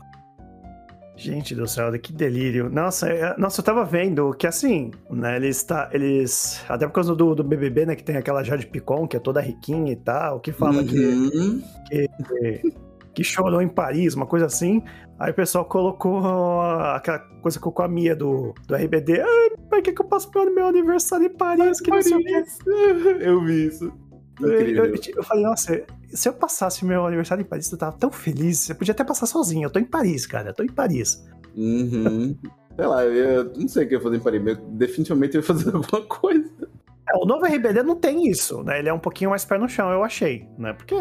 Speaker 2: Gente do céu, que delírio. Nossa, é, nossa, eu tava vendo que assim, né, eles tá, eles, até por causa do, do BBB, né, que tem aquela Jade Picon, que é toda riquinha e tal, que fala uhum. que, que, [LAUGHS] que, chorou em Paris, uma coisa assim. Aí o pessoal colocou aquela coisa com a Mia do, do RBD. Ai, por que, que eu passo pelo meu aniversário em Paris? Que Paris. não sei o
Speaker 1: que. [LAUGHS] Eu vi isso.
Speaker 2: Eu, eu, eu, falei, nossa, se eu passasse meu aniversário em Paris, eu tava tão feliz. Você podia até passar sozinho. Eu tô em Paris, cara. Eu tô em Paris.
Speaker 1: Uhum. [LAUGHS] sei lá, eu não sei o que eu ia fazer em Paris, mas definitivamente eu ia fazer [LAUGHS] alguma coisa.
Speaker 2: É, o novo RBD não tem isso, né? Ele é um pouquinho mais pé no chão, eu achei, né? Porque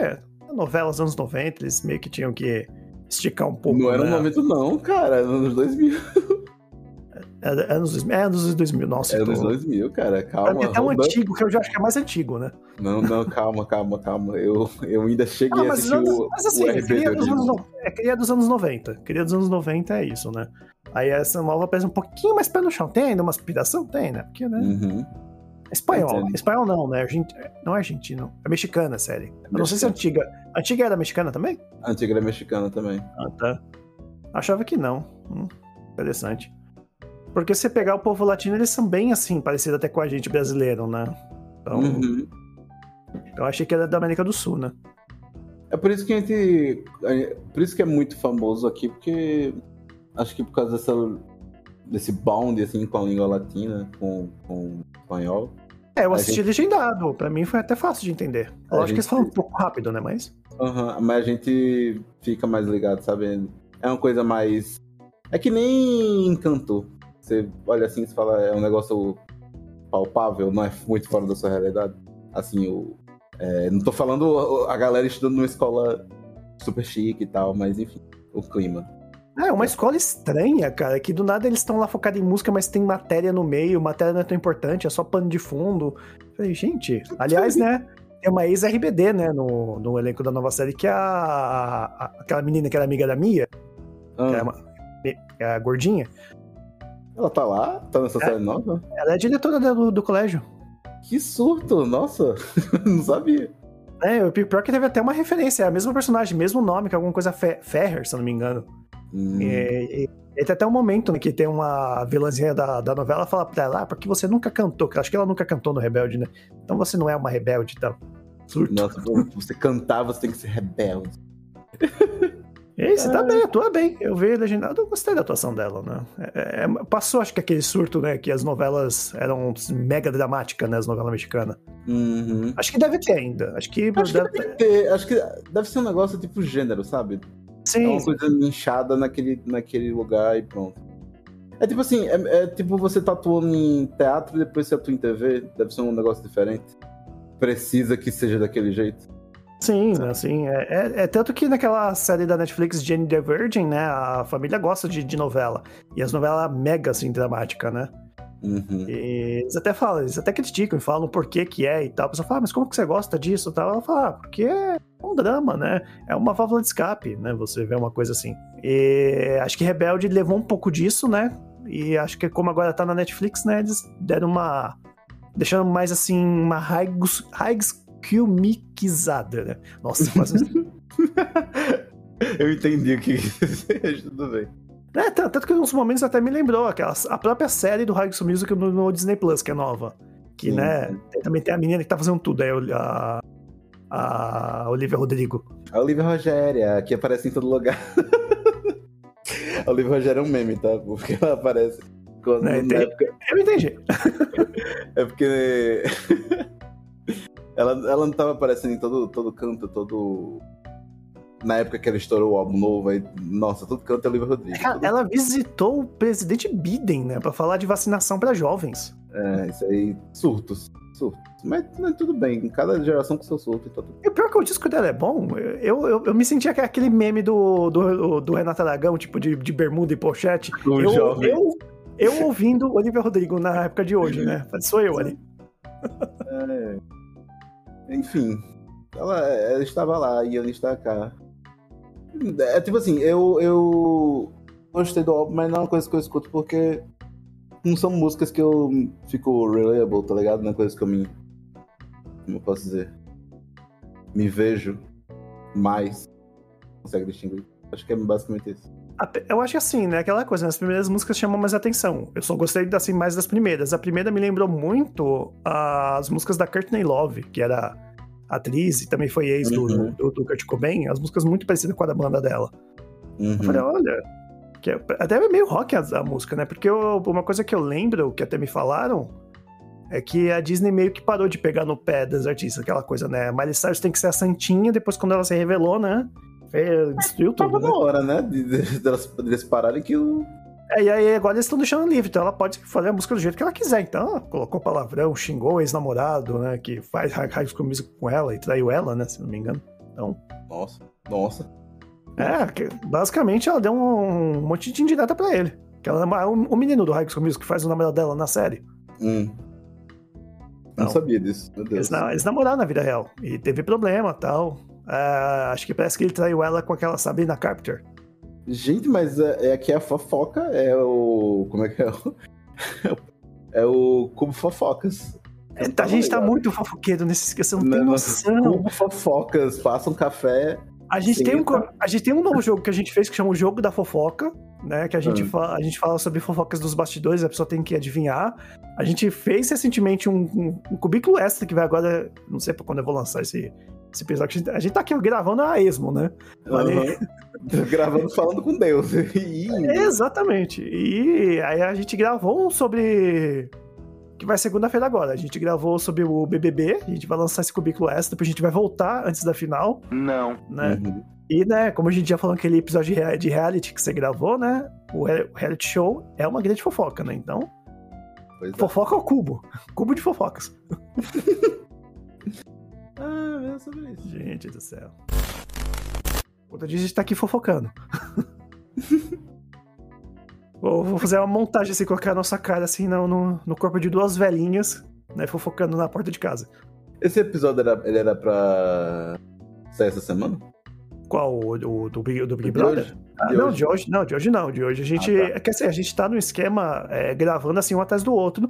Speaker 2: novelas dos anos 90, eles meio que tinham que esticar um pouco.
Speaker 1: Não era
Speaker 2: né?
Speaker 1: no momento, não, cara. Era nos 2000.
Speaker 2: É, anos 2000, é anos 2000, nossa.
Speaker 1: É anos 2000, cara, calma.
Speaker 2: É até um antigo, que eu já acho que é mais antigo, né?
Speaker 1: Não, não, calma, calma, calma. Eu, eu ainda cheguei ah, a assistir
Speaker 2: anos,
Speaker 1: o,
Speaker 2: mas assim,
Speaker 1: o.
Speaker 2: Queria dos anos, é, queria dos anos 90. Queria dos anos 90 é isso, né? Aí essa nova parece um pouquinho mais pé no chão. Tem ainda uma aspiração? Tem, né? Porque, né?
Speaker 1: Uhum.
Speaker 2: Espanhol. Espanhol não, né? Argent... Não é argentino. É mexicana a série. Eu mexicana. não sei se é antiga. Antiga era mexicana também?
Speaker 1: Antiga era mexicana também.
Speaker 2: Ah, tá. Achava que não. Hum, interessante. Porque se você pegar o povo latino, eles são bem assim, parecidos até com a gente brasileiro, né? Então,
Speaker 1: uhum.
Speaker 2: eu achei que era da América do Sul, né?
Speaker 1: É por isso que a gente. Por isso que é muito famoso aqui, porque acho que por causa dessa, desse bound assim, com a língua latina, com, com o espanhol.
Speaker 2: É, eu assisti gente... legendado. Pra mim foi até fácil de entender. Eu acho gente... que eles falam um pouco rápido, né? Mas.
Speaker 1: Uhum, mas a gente fica mais ligado, sabe? É uma coisa mais. É que nem encantou. Você olha assim e fala, é um negócio palpável, não é muito fora da sua realidade. Assim, o, é, não tô falando a galera estudando numa escola super chique e tal, mas enfim, o clima.
Speaker 2: É, uma escola estranha, cara, que do nada eles estão lá focados em música, mas tem matéria no meio, matéria não é tão importante, é só pano de fundo. falei, gente, aliás, né, tem uma ex-RBD, né, no, no elenco da nova série, que é a, a, aquela menina que era amiga da Mia, ah. que é, uma, é a gordinha.
Speaker 1: Ela tá lá? Tá nessa é, série nova?
Speaker 2: Ela é diretora do, do colégio.
Speaker 1: Que surto! Nossa, [LAUGHS] não sabia.
Speaker 2: É, o pior que teve até uma referência, é a mesma personagem, mesmo nome, que é alguma coisa Fe Ferrer, se eu não me engano.
Speaker 1: Hum.
Speaker 2: E, e, e, tem até um momento né, que tem uma vilãzinha da, da novela fala pra ela, ah, porque você nunca cantou, acho que ela nunca cantou no Rebelde, né? Então você não é uma rebelde, então.
Speaker 1: Surto. Nossa, você cantar, você tem que ser rebelde. [LAUGHS]
Speaker 2: E você tá bem, atua bem. Eu vi legendado, eu gostei da atuação dela, né? É, é, passou, acho que aquele surto, né? Que as novelas eram mega dramáticas, né? As novelas mexicanas.
Speaker 1: Uhum.
Speaker 2: Acho que deve ter ainda. Acho que,
Speaker 1: acho deve... que deve ter. Acho que deve ser um negócio tipo gênero, sabe?
Speaker 2: Sim.
Speaker 1: É uma coisa inchada naquele, naquele lugar e pronto. É tipo assim, é, é tipo você tá atuando em teatro e depois você atua em TV. Deve ser um negócio diferente. Precisa que seja daquele jeito.
Speaker 2: Sim, assim, é, é, é, tanto que naquela série da Netflix, Jane the Virgin, né, a família gosta de, de novela, e as novelas mega, assim, dramática, né?
Speaker 1: Uhum.
Speaker 2: E eles até falam, eles até criticam e falam por que que é e tal. A pessoa fala, ah, mas como que você gosta disso e tal? Ela fala, ah, porque é um drama, né? É uma válvula de escape, né? Você vê uma coisa assim. E acho que Rebelde levou um pouco disso, né? E acho que como agora tá na Netflix, né? Eles deram uma... Deixando mais, assim, uma high, high Kyumikizada, né? Nossa, quase. [LAUGHS]
Speaker 1: Eu entendi o que [LAUGHS] tudo bem.
Speaker 2: É, tanto que em uns momentos até me lembrou aquela, a própria série do High School Music no, no, Disney Plus, que é nova. Que, Sim. né, também tem a menina que tá fazendo tudo, aí a, a Olivia Rodrigo.
Speaker 1: A Olivia Rogéria, que aparece em todo lugar. [LAUGHS] a Olivia Rogéria é um meme, tá? Porque ela aparece.
Speaker 2: Quando, é, época... Eu entendi.
Speaker 1: é porque ela, ela não tava aparecendo em todo, todo canto, todo. Na época que ela estourou o álbum novo, aí, nossa, todo canto é Olivia Rodrigo.
Speaker 2: Ela, ela visitou o presidente Biden, né, pra falar de vacinação para jovens.
Speaker 1: É, isso aí, surtos. Surtos. Mas, mas tudo bem, cada geração com seu surto e tudo.
Speaker 2: E o pior é que o disco dela é bom, eu, eu, eu me sentia que aquele meme do, do, do Renato Aragão, tipo de, de bermuda e pochete.
Speaker 1: O [LAUGHS]
Speaker 2: eu,
Speaker 1: jovem.
Speaker 2: eu, eu ouvindo Olivia Rodrigo na época de hoje, né? Sou eu ali.
Speaker 1: É. Enfim, ela, ela estava lá e ela está cá. É tipo assim, eu, eu gostei do álbum, mas não é uma coisa que eu escuto porque não são músicas que eu fico reliable, tá ligado? Não é coisa que eu me. Como eu posso dizer? me vejo mais. Consegue distinguir? Acho que é basicamente isso.
Speaker 2: Eu acho que assim, né? Aquela coisa, né? as primeiras músicas chamam mais atenção. Eu só gostei assim, mais das primeiras. A primeira me lembrou muito as músicas da Courtney Love, que era atriz e também foi ex uhum. do, do, do Kurt Cobain. As músicas muito parecidas com a da banda dela. Uhum. Eu falei, olha. Que é, até é meio rock a, a música, né? Porque eu, uma coisa que eu lembro, que até me falaram, é que a Disney meio que parou de pegar no pé das artistas, aquela coisa, né? Miley Cyrus tem que ser a santinha, depois quando ela se revelou, né? É, destruiu tudo. Tava
Speaker 1: né? na hora, né? De, de, delas de, pararem que o.
Speaker 2: É, e aí agora eles estão deixando livre, então ela pode fazer a música do jeito que ela quiser. Então, colocou palavrão, xingou o ex-namorado, né? Que faz School Music com ela e traiu ela, né? Se não me engano. Então.
Speaker 1: Nossa, nossa.
Speaker 2: É, basicamente ela deu um, um monte de indireta pra ele. Que ela, o, o menino do High School Music que faz o namorado dela na série.
Speaker 1: Hum. Não, não sabia disso, meu Deus.
Speaker 2: Eles, eles namoraram na vida real. E teve problema tal. Uh, acho que parece que ele traiu ela com aquela Sabrina Carpenter.
Speaker 1: Gente, mas é, é aqui a fofoca, é o. Como é que é? O, [LAUGHS] é o Cubo Fofocas.
Speaker 2: É, a gente tá muito fofoqueiro nesse que você não, não tem noção.
Speaker 1: Cubo Fofocas, passa um café.
Speaker 2: A gente, tem um, a gente tem um novo jogo que a gente fez que chama o Jogo da Fofoca, né? Que a gente, hum. fala, a gente fala sobre fofocas dos bastidores, a pessoa tem que adivinhar. A gente fez recentemente um, um, um cubículo extra que vai agora. Não sei pra quando eu vou lançar esse, esse episódio. A gente, a gente tá aqui gravando a esmo, né?
Speaker 1: Uhum. [LAUGHS] gravando falando com Deus. [LAUGHS]
Speaker 2: Exatamente. E aí a gente gravou sobre que vai segunda-feira agora. A gente gravou sobre o BBB, a gente vai lançar esse cubículo extra, depois a gente vai voltar antes da final.
Speaker 1: Não.
Speaker 2: Né? Uhum. E, né, como a gente já falou naquele episódio de reality que você gravou, né, o reality show é uma grande fofoca, né, então... Pois é. fofoca é. ao cubo. Cubo de fofocas. [LAUGHS]
Speaker 1: ah, é sobre isso.
Speaker 2: Gente do céu. Outro dia a gente tá aqui fofocando. [LAUGHS] Vou, vou fazer uma montagem assim, colocar a nossa cara assim no, no, no, corpo de duas velhinhas, né? Fofocando na porta de casa.
Speaker 1: Esse episódio era, ele era pra sair essa semana?
Speaker 2: Qual? O, o do, Big, do Big Brother? De ah, de não, hoje? de hoje não, de hoje não. De hoje a gente. Ah, tá. É que assim, a gente tá no esquema é, gravando assim um atrás do outro,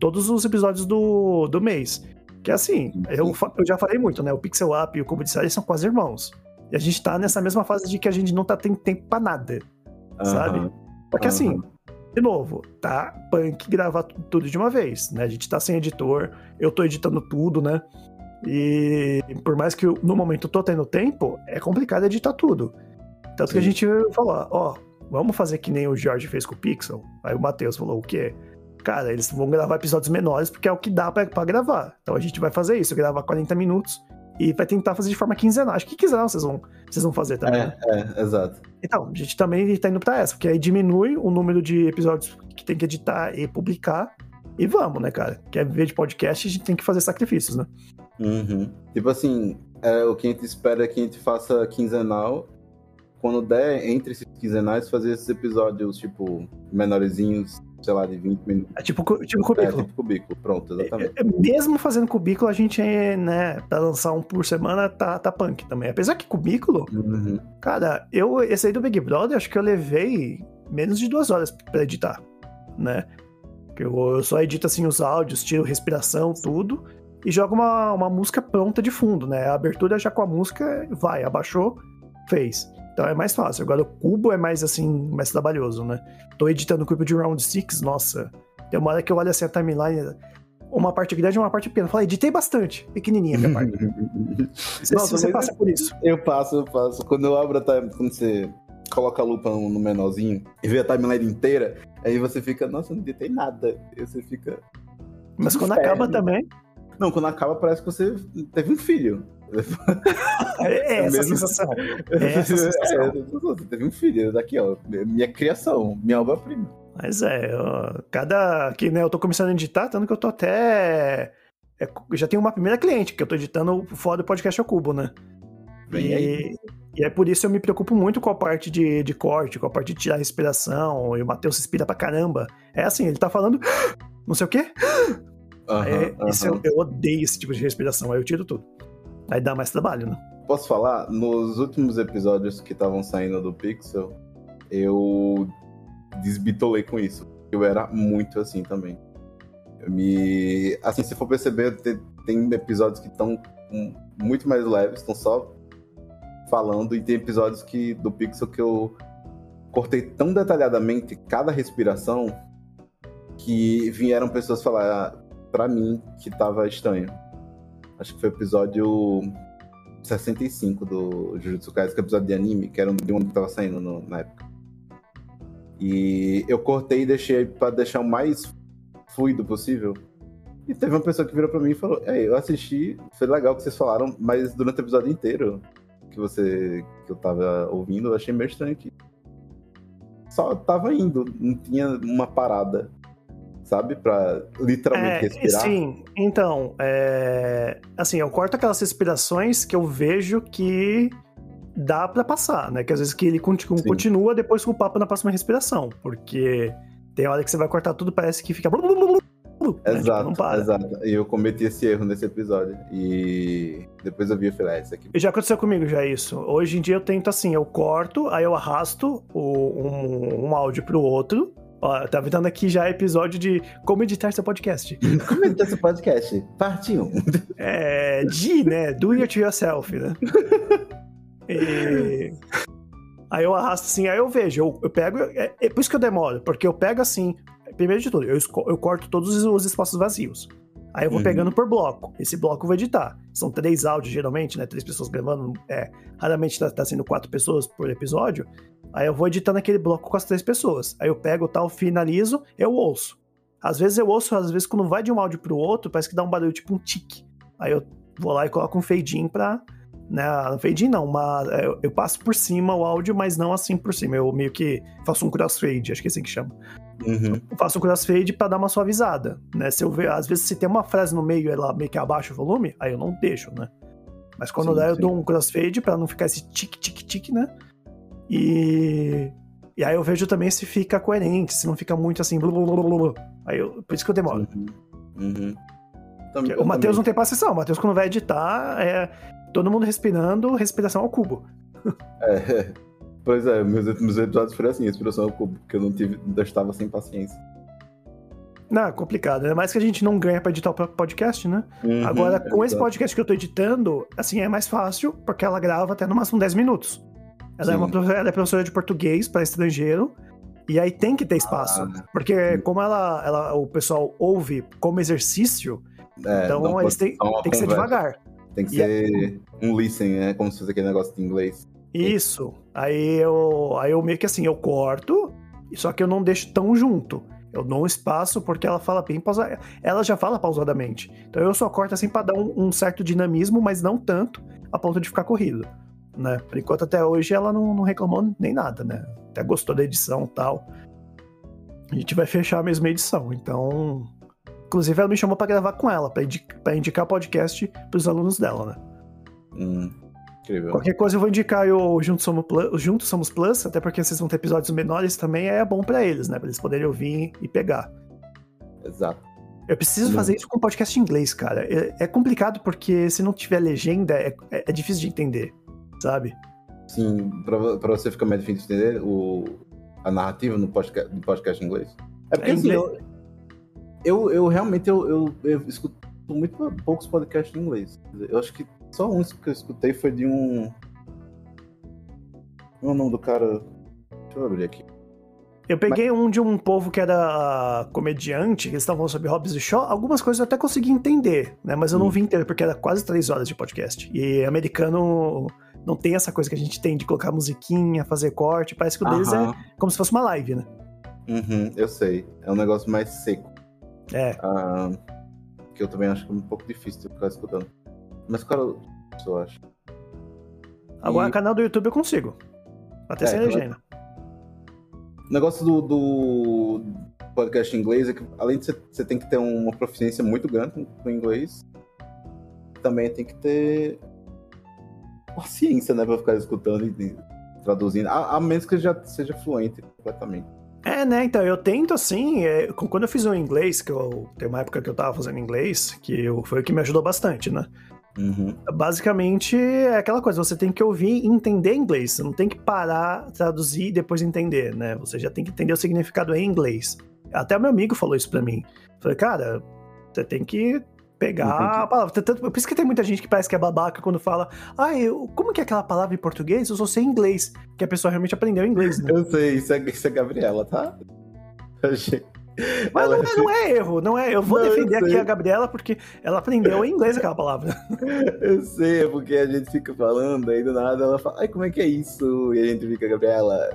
Speaker 2: todos os episódios do, do mês. Que é assim, eu, eu já falei muito, né? O Pixel Up e o Cubo de Série são quase irmãos. E a gente tá nessa mesma fase de que a gente não tá tendo tempo pra nada. Sabe? Porque uhum. assim, de novo, tá punk gravar tudo de uma vez, né? A gente tá sem editor, eu tô editando tudo, né? E por mais que eu, no momento eu tô tendo tempo, é complicado editar tudo. Tanto Sim. que a gente falou, ó, vamos fazer que nem o Jorge fez com o Pixel. Aí o Matheus falou o quê? Cara, eles vão gravar episódios menores porque é o que dá para gravar. Então a gente vai fazer isso, gravar 40 minutos e vai tentar fazer de forma quinzenal. Acho que quinzenal vocês vão, vocês vão fazer também.
Speaker 1: É,
Speaker 2: né?
Speaker 1: é, exato.
Speaker 2: Então, a gente também tá indo pra essa, porque aí diminui o número de episódios que tem que editar e publicar. E vamos, né, cara? Quer viver de podcast, a gente tem que fazer sacrifícios, né?
Speaker 1: Uhum. Tipo assim, é, o que a gente espera é que a gente faça quinzenal. Quando der, entre esses quinzenais, fazer esses episódios, tipo, menorzinhos, sei lá, de 20 minutos.
Speaker 2: É tipo, tipo cubículo.
Speaker 1: É, tipo cubículo, pronto, exatamente. É,
Speaker 2: é, mesmo fazendo cubículo, a gente, né, pra lançar um por semana, tá, tá punk também. Apesar que cubículo, uhum. cara, eu, esse aí do Big Brother, acho que eu levei menos de duas horas pra editar, né? Eu, eu só edito, assim, os áudios, tiro respiração, tudo, e jogo uma, uma música pronta de fundo, né? A abertura já com a música, vai, abaixou, fez. Então é mais fácil. Agora o cubo é mais assim, mais trabalhoso, né? Tô editando o cubo de Round 6, nossa. Tem uma hora que eu olho assim a timeline, uma parte grande e uma parte pequena. Falei, editei bastante, pequenininha a minha parte. [LAUGHS] nossa, você passa por isso.
Speaker 1: Eu passo, eu passo. Quando eu abro a timeline, quando você coloca a lupa no menorzinho e vê a timeline inteira, aí você fica, nossa, não editei nada. E você fica.
Speaker 2: Mas quando acaba também.
Speaker 1: Não, quando acaba parece que você teve um filho. [LAUGHS]
Speaker 2: É, é essa mesmo... sensação. [LAUGHS] É essa sensação. É,
Speaker 1: teve um filho daqui, ó. Minha criação, minha obra-prima.
Speaker 2: Mas é, ó, cada. Que, né, eu tô começando a editar, tanto que eu tô até. É, já tenho uma primeira cliente, que eu tô editando fora do podcast ao cubo, né? Vem e, aí. e é por isso eu me preocupo muito com a parte de, de corte, com a parte de tirar a respiração. E o Matheus inspira pra caramba. É assim, ele tá falando. [GASPS] Não sei o quê. [GASPS] Uhum, é, uhum. Isso eu, eu odeio esse tipo de respiração, aí eu tiro tudo. Aí dá mais trabalho, né?
Speaker 1: Posso falar? Nos últimos episódios que estavam saindo do Pixel, eu desbitolei com isso. Eu era muito assim também. Eu me. Assim, se for perceber, tem, episódios que estão um, muito mais leves, estão só falando, e tem episódios que do Pixel que eu cortei tão detalhadamente cada respiração que vieram pessoas falar para mim que tava estranho. Acho que foi o episódio 65 do Jujutsu Kaisen, que é episódio de anime, que era um de um que tava saindo no, na época. E eu cortei e deixei para deixar o mais fluido possível. E teve uma pessoa que virou para mim e falou: Ei, eu assisti, foi legal que vocês falaram, mas durante o episódio inteiro que você que eu tava ouvindo, eu achei meio estranho que só tava indo, não tinha uma parada sabe? Pra literalmente
Speaker 2: É,
Speaker 1: respirar.
Speaker 2: sim, então, é, assim, eu corto aquelas respirações que eu vejo que dá pra passar, né? Que às vezes que ele continua,
Speaker 1: Sim.
Speaker 2: continua depois com o papo na próxima respiração, porque tem hora que você vai cortar tudo, parece que fica. né? Tipo,
Speaker 1: Exato,
Speaker 2: para.
Speaker 1: exato. E eu cometi esse erro nesse episódio. E depois eu vi e falei, ah, isso aqui.
Speaker 2: E já aconteceu comigo já isso. Hoje em dia eu tento assim, eu corto, aí eu arrasto o- um, um áudio pro outro. Ó, tá vendo aqui já episódio de como editar seu podcast. [LAUGHS]
Speaker 1: Comenta esse podcast. Parte 1.
Speaker 2: É, de, né? Do it yourself, né? E... Aí eu arrasto assim, aí eu vejo, eu, eu pego. É, é por isso que eu demoro, porque eu pego assim. Primeiro de tudo, eu, eu corto todos os- os espaços vazios. Aí eu vou
Speaker 1: Uhum.
Speaker 2: pegando por bloco. Esse bloco eu vou editar. São três áudios, geralmente, né? Três pessoas gravando. É, raramente tá, tá sendo quatro pessoas por episódio. Aí eu vou editando aquele bloco com as três pessoas. Aí eu pego tal, finalizo, eu ouço. Às vezes eu ouço, às vezes quando vai de um áudio pro outro, parece que dá um barulho tipo um tique. Aí eu vou lá e coloco um fade in pra. Né, não fade in não, uma, eu, eu passo por cima o áudio, mas não assim por cima. Eu meio que faço um crossfade, acho que é assim que chama.
Speaker 1: Uhum.
Speaker 2: Eu faço um crossfade pra dar uma suavizada, né? Se eu ver, às vezes se tem uma frase no meio ela meio que abaixa o volume, aí eu não deixo, né? Mas quando
Speaker 1: Sim,
Speaker 2: dá, eu
Speaker 1: sim.
Speaker 2: dou um crossfade pra não ficar esse tique, tique, tique, né? E. E aí eu vejo também se fica coerente, se não fica muito assim. Blu, blu, blu, blu. Aí eu, por isso que eu demoro.
Speaker 1: Uhum. Uhum. Também-
Speaker 2: O Matheus não tem paciência. O Matheus, quando vai editar, é todo mundo respirando, respiração ao cubo. [LAUGHS]
Speaker 1: É. Pois é, meus últimos episódios foram assim, inspiração ao cubo, porque eu não tive. Eu estava sem paciência.
Speaker 2: Não, é complicado. É mais que a gente não ganha pra editar o próprio podcast, né?
Speaker 1: Uhum,
Speaker 2: Agora, com esse
Speaker 1: exato.
Speaker 2: podcast que eu tô editando, assim, é mais fácil, porque ela grava até no máximo 10 minutos. Ela, é, uma, ela é professora de português para estrangeiro, e aí tem que ter espaço.
Speaker 1: Ah,
Speaker 2: porque como ela, ela, o pessoal ouve como exercício,
Speaker 1: É,
Speaker 2: então eles têm tem que ser devagar.
Speaker 1: Tem que
Speaker 2: E
Speaker 1: ser um listen, né? Como se fosse aquele negócio de inglês.
Speaker 2: Isso. Aí eu, aí eu meio que assim, eu corto, só que eu não deixo tão junto. Eu dou um espaço porque ela fala bem pausadamente. Ela já fala pausadamente. Então eu só corto assim pra dar um, um certo dinamismo, mas não tanto a ponto de ficar corrido. Né? Por enquanto, até hoje, ela não, não reclamou nem nada, né? Até gostou da edição tal. A gente vai fechar a mesma edição. Então. Inclusive, ela me chamou pra gravar com ela, pra, indi pra indicar podcast pros alunos dela, né?
Speaker 1: Hum, incrível.
Speaker 2: Qualquer coisa eu vou indicar o Juntos Somos, Plus, Juntos Somos Plus, até porque vocês vão ter episódios menores também, é bom pra eles, né? Pra eles poderem ouvir e pegar.
Speaker 1: Exato.
Speaker 2: Eu preciso
Speaker 1: Não.
Speaker 2: fazer isso com podcast em inglês, cara. É, é complicado porque se não tiver legenda, é- é difícil de entender, sabe?
Speaker 1: Sim, pra, pra você ficar mais difícil de entender o, a narrativa no podcast, no podcast em inglês. É porque
Speaker 2: É
Speaker 1: assim,
Speaker 2: inglês.
Speaker 1: eu, eu, eu realmente eu, eu, eu escuto muito poucos podcasts em inglês. Eu acho que só um que eu escutei foi de um. Qual é o nome do cara? Deixa eu abrir aqui.
Speaker 2: Eu peguei um de um povo que era comediante, que eles estavam falando sobre Hobbes e Shaw. Algumas coisas eu até consegui entender, né? Mas eu não
Speaker 1: Hum.
Speaker 2: vi inteiro, porque era quase três horas de podcast. E americano não tem essa coisa que a gente tem de colocar musiquinha, fazer corte. Parece que o deles é
Speaker 1: Aham.
Speaker 2: como se fosse uma live, né?
Speaker 1: Uhum, eu sei. É um negócio mais seco.
Speaker 2: É.
Speaker 1: Ah, que eu também acho que é um pouco difícil de ficar escutando. Mas, cara, eu acho.
Speaker 2: Agora,
Speaker 1: E-
Speaker 2: canal do YouTube eu consigo. Até
Speaker 1: É,
Speaker 2: sem
Speaker 1: claro.
Speaker 2: legenda.
Speaker 1: O negócio do, do podcast em inglês é que, além de você, você tem que ter uma proficiência muito grande com, com inglês, também tem que ter paciência, né, pra ficar escutando e, traduzindo. A, a menos que já seja fluente completamente.
Speaker 2: É, né? Então, eu tento assim. é, quando eu fiz o inglês, que eu. Tem uma época que eu tava fazendo inglês, que eu- foi o que me ajudou bastante, né?
Speaker 1: Uhum.
Speaker 2: Basicamente, é aquela coisa, você tem que ouvir e entender inglês. Você não tem que parar, traduzir e depois entender, né? Você já tem que entender o significado em inglês. Até o meu amigo falou isso pra mim. Falei, cara, você tem que pegar a palavra. Tanto, por isso que tem muita gente que parece que é babaca quando fala, ah, eu, como que é aquela palavra em português? Eu só sei inglês. Que a pessoa realmente aprendeu inglês, né? [LAUGHS]
Speaker 1: Eu sei, isso é, isso é Gabriela, tá? [LAUGHS] Eu achei.
Speaker 2: Mas não é, não é erro, não é. Eu vou
Speaker 1: Não, eu
Speaker 2: defender aqui
Speaker 1: sei.
Speaker 2: a Gabriela porque ela aprendeu em inglês aquela palavra. [LAUGHS]
Speaker 1: Eu sei, é porque a gente fica falando, aí do nada ela fala, ai, como é que é isso? E a gente fica, Gabriela.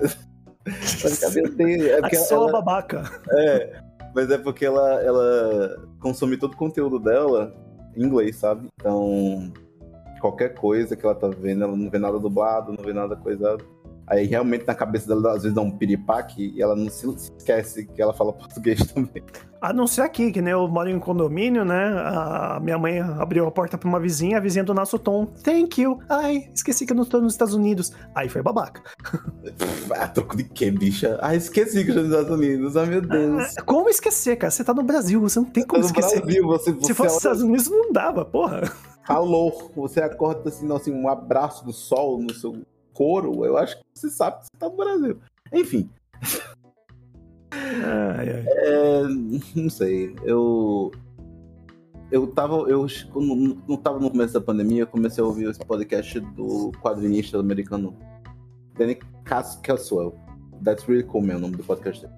Speaker 1: Mas? É porque
Speaker 2: só
Speaker 1: ela,
Speaker 2: babaca.
Speaker 1: é, mas é porque ela, ela consome todo o conteúdo dela em inglês, sabe? Então, qualquer coisa que ela tá vendo, ela não vê nada dublado, não vê nada coisado. Aí realmente na cabeça dela às vezes dá um piripaque e ela não se se esquece que ela fala [LAUGHS] português também.
Speaker 2: A não ser aqui, que nem eu moro em condomínio, né? A minha mãe abriu a porta pra uma vizinha, a vizinha do nosso tom. Thank you. Ai, esqueci que eu não tô nos Estados Unidos. Aí foi babaca. [LAUGHS]
Speaker 1: Ah, troco de quê, bicha? Ah, esqueci que eu estou nos Estados Unidos. Ah, meu Deus.
Speaker 2: Ah, Como esquecer, cara? Você tá no Brasil, você não tem como
Speaker 1: no
Speaker 2: esquecer.
Speaker 1: Brasil, você,
Speaker 2: Se
Speaker 1: você
Speaker 2: fosse nos Estados Unidos, não dava, porra.
Speaker 1: calor, você acorda assim, assim, um abraço do sol no seu couro, eu acho que você sabe que você tá no Brasil. Enfim,
Speaker 2: Ai, ai.
Speaker 1: é, não sei, eu eu tava, eu não tava no começo da pandemia, eu comecei a ouvir esse podcast do quadrinista americano Danny Cas- Caswell. That's really cool, meu, o nome do podcast dele.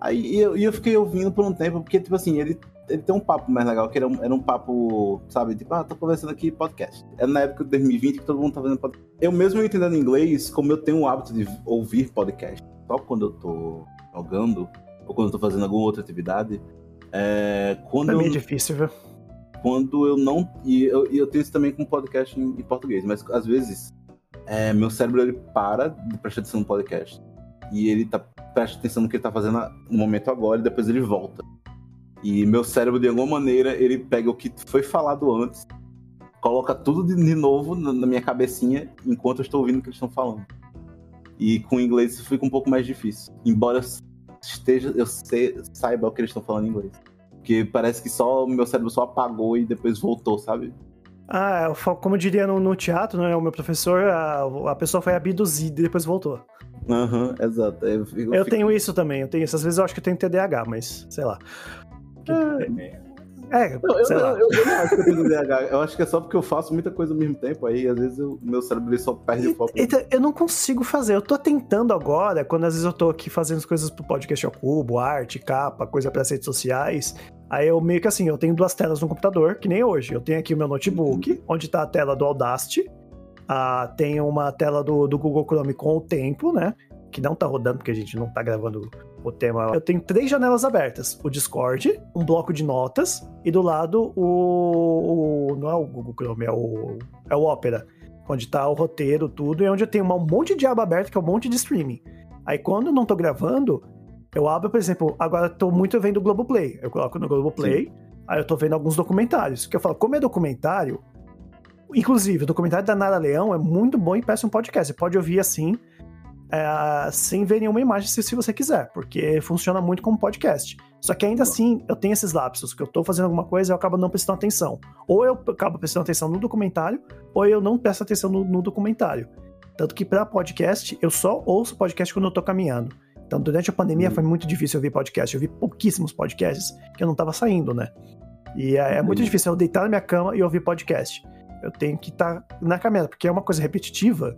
Speaker 1: Aí eu, e eu fiquei ouvindo por um tempo, porque, tipo assim, ele, ele tem um papo mais legal, que era um, era um papo, sabe, tipo, ah, tô conversando aqui podcast. Era na época de 2020 que todo mundo tá fazendo podcast. Eu mesmo entendendo inglês, como eu tenho o hábito de ouvir podcast, só quando eu tô jogando, ou quando eu tô fazendo alguma outra atividade, é, quando
Speaker 2: Pra
Speaker 1: eu
Speaker 2: mim é difícil, viu?
Speaker 1: quando eu não. E eu, e eu tenho isso também com podcast em, em português, mas às vezes é, meu cérebro ele para de prestar atenção no podcast. E ele tá, presta atenção no que ele tá fazendo no momento agora e depois ele volta. E meu cérebro, de alguma maneira, ele pega o que foi falado antes, coloca tudo de, novo na, minha cabecinha enquanto eu estou ouvindo o que eles estão falando. E com o inglês isso fica um pouco mais difícil. Embora eu esteja, eu sei, saiba o que eles estão falando em inglês. Porque parece que só o meu cérebro só apagou e depois voltou, sabe?
Speaker 2: Ah, eu falo- como eu diria no, no teatro, né? O meu professor, a, a pessoa foi abduzida e depois voltou.
Speaker 1: Aham, exato. Eu, fico-
Speaker 2: Eu
Speaker 1: fico-
Speaker 2: tenho isso também, eu tenho isso. Às vezes eu acho que eu tenho TDAH, mas sei lá. É,
Speaker 1: Não, eu, não acho que eu tenho TDAH. Eu acho que é só porque eu faço muita coisa ao mesmo tempo. Aí, às vezes, o meu cérebro só perde o foco.
Speaker 2: Então, eu não consigo fazer. Eu tô tentando agora, quando às vezes eu tô aqui fazendo as coisas pro podcast ao cubo, arte, capa, coisa para redes sociais. Aí eu meio que assim, eu tenho duas telas no computador, que nem hoje. Eu tenho aqui o meu notebook, onde tá a tela do Audacity. Ah, tem uma tela do, do Google Chrome com o tempo, né? Que não tá rodando, porque a gente não tá gravando o tema. Eu tenho três janelas abertas: o Discord, um bloco de notas, e do lado o. o- não é o Google Chrome, é o, é o Opera onde tá o roteiro, tudo, e onde eu tenho um monte de aba aberta, que é um monte de streaming. Aí quando eu não tô gravando, eu abro, por exemplo, agora eu tô muito vendo o Globoplay. Eu coloco no Globoplay, aí eu tô vendo alguns documentários. Que eu falo, como é documentário, inclusive, o documentário da Nara Leão é muito bom e parece um podcast. Você pode ouvir assim, é, sem ver nenhuma imagem, se, se você quiser, porque funciona muito como podcast. Só que ainda assim, eu tenho esses lapsos, que eu tô fazendo alguma coisa e eu acabo não prestando atenção. Ou eu acabo prestando atenção no documentário, ou eu não presto atenção no, no documentário. Tanto que para podcast, eu só ouço podcast quando eu tô caminhando. Então, durante a pandemia
Speaker 1: Uhum.
Speaker 2: foi muito difícil ouvir podcast. Eu vi pouquíssimos podcasts que eu não tava saindo, né? E é, é muito difícil eu deitar na minha cama e ouvir podcast. Eu tenho que estar na caminhada, porque é uma coisa repetitiva,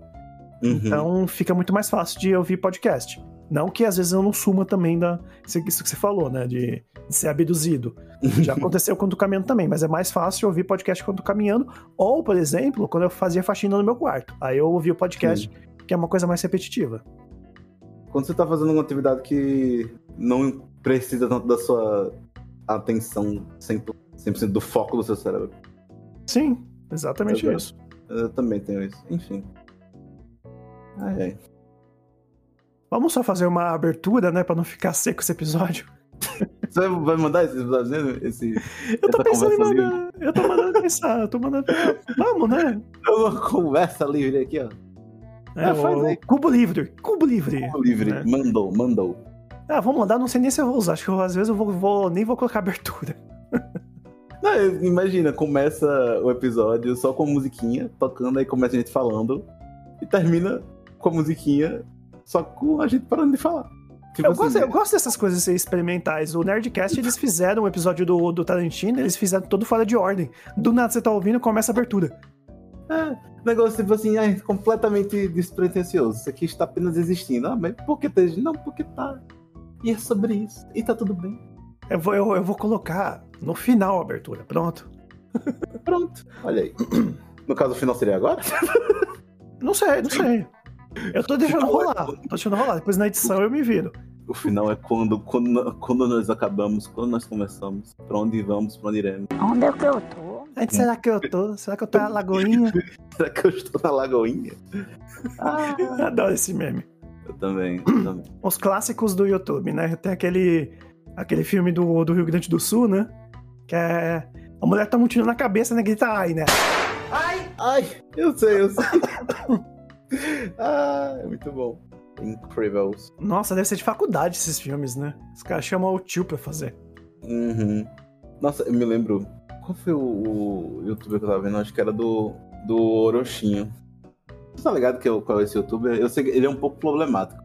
Speaker 1: Uhum.
Speaker 2: então fica muito mais fácil de ouvir podcast. Não que às vezes eu não suma também da isso que você falou, né? De, de ser abduzido. Já [LAUGHS] aconteceu quando caminhando também, mas é mais fácil ouvir podcast quando caminhando. Ou, por exemplo, quando eu fazia faxina no meu quarto. Aí eu ouvia o podcast, que é uma coisa mais repetitiva.
Speaker 1: Quando você tá fazendo uma atividade que não precisa tanto da sua atenção 100%, 100% do foco do seu cérebro.
Speaker 2: Sim, exatamente
Speaker 1: Exato.
Speaker 2: isso.
Speaker 1: Eu também tenho isso. Enfim. Ai, ai.
Speaker 2: Vamos só fazer uma abertura, né? Pra não ficar seco esse episódio.
Speaker 1: Você vai mandar esse episódio, esse
Speaker 2: Eu tô pensando em mandar. Eu tô mandando pensar, eu tô mandando. Vamos, né? [LAUGHS]
Speaker 1: Uma conversa livre aqui, ó.
Speaker 2: É,
Speaker 1: Ah, faz aí.
Speaker 2: Cubo Livre. Cubo Livre.
Speaker 1: Livre.
Speaker 2: né?
Speaker 1: Mandou, mandou.
Speaker 2: Ah, vou mandar, não sei nem se eu vou usar. Acho que eu, às vezes eu vou, vou- nem vou colocar abertura. [LAUGHS]
Speaker 1: Não, imagina, começa o episódio só com a musiquinha tocando, aí começa a gente falando, e termina com a musiquinha só com a gente parando de falar. Tipo
Speaker 2: Eu,
Speaker 1: assim,
Speaker 2: gosto, eu gosto dessas coisas experimentais. O Nerdcast, eles fizeram um episódio do, do Tarantino, eles fizeram todo fora de ordem. Do nada você tá ouvindo, começa a abertura.
Speaker 1: É, negócio tipo assim, ai, completamente despretensioso. Isso aqui está apenas existindo. Ah, mas por que tá existindo? Não, porque tá. E é sobre isso. E tá tudo bem.
Speaker 2: Eu vou, eu, eu vou colocar no final a abertura, pronto. [LAUGHS]
Speaker 1: Pronto. Olha aí. No caso, o final seria agora?
Speaker 2: Não sei, não sei. Eu tô deixando rolar, tô deixando rolar. Depois na edição eu me viro.
Speaker 1: O final é quando, quando, quando nós acabamos, quando nós começamos, pra onde vamos, pra onde iremos.
Speaker 3: Onde é que eu tô?
Speaker 2: Gente, será que eu tô? Será que eu tô na lagoinha? [LAUGHS]
Speaker 1: Será que eu estou na Lagoinha? Ah,
Speaker 2: Adoro esse meme.
Speaker 1: eu também, eu também. [CLEARS THROAT]
Speaker 2: Os clássicos do YouTube, né? Tem aquele, aquele filme do, do Rio Grande do Sul, né? Que é. A mulher toma um tiro na cabeça, né? Grita ai, né?
Speaker 1: Ai, eu sei, eu sei. [LAUGHS] [LAUGHS] ah, é muito bom. Incríveis.
Speaker 2: Nossa, deve ser de faculdade esses filmes, né? Os caras chamam o tio pra fazer.
Speaker 1: Uhum. Nossa, eu me lembro. Qual foi o, o youtuber que eu tava vendo? Acho que era do, do Orochinho. Você tá ligado que eu, qual é esse youtuber? Eu sei que ele é um pouco problemático.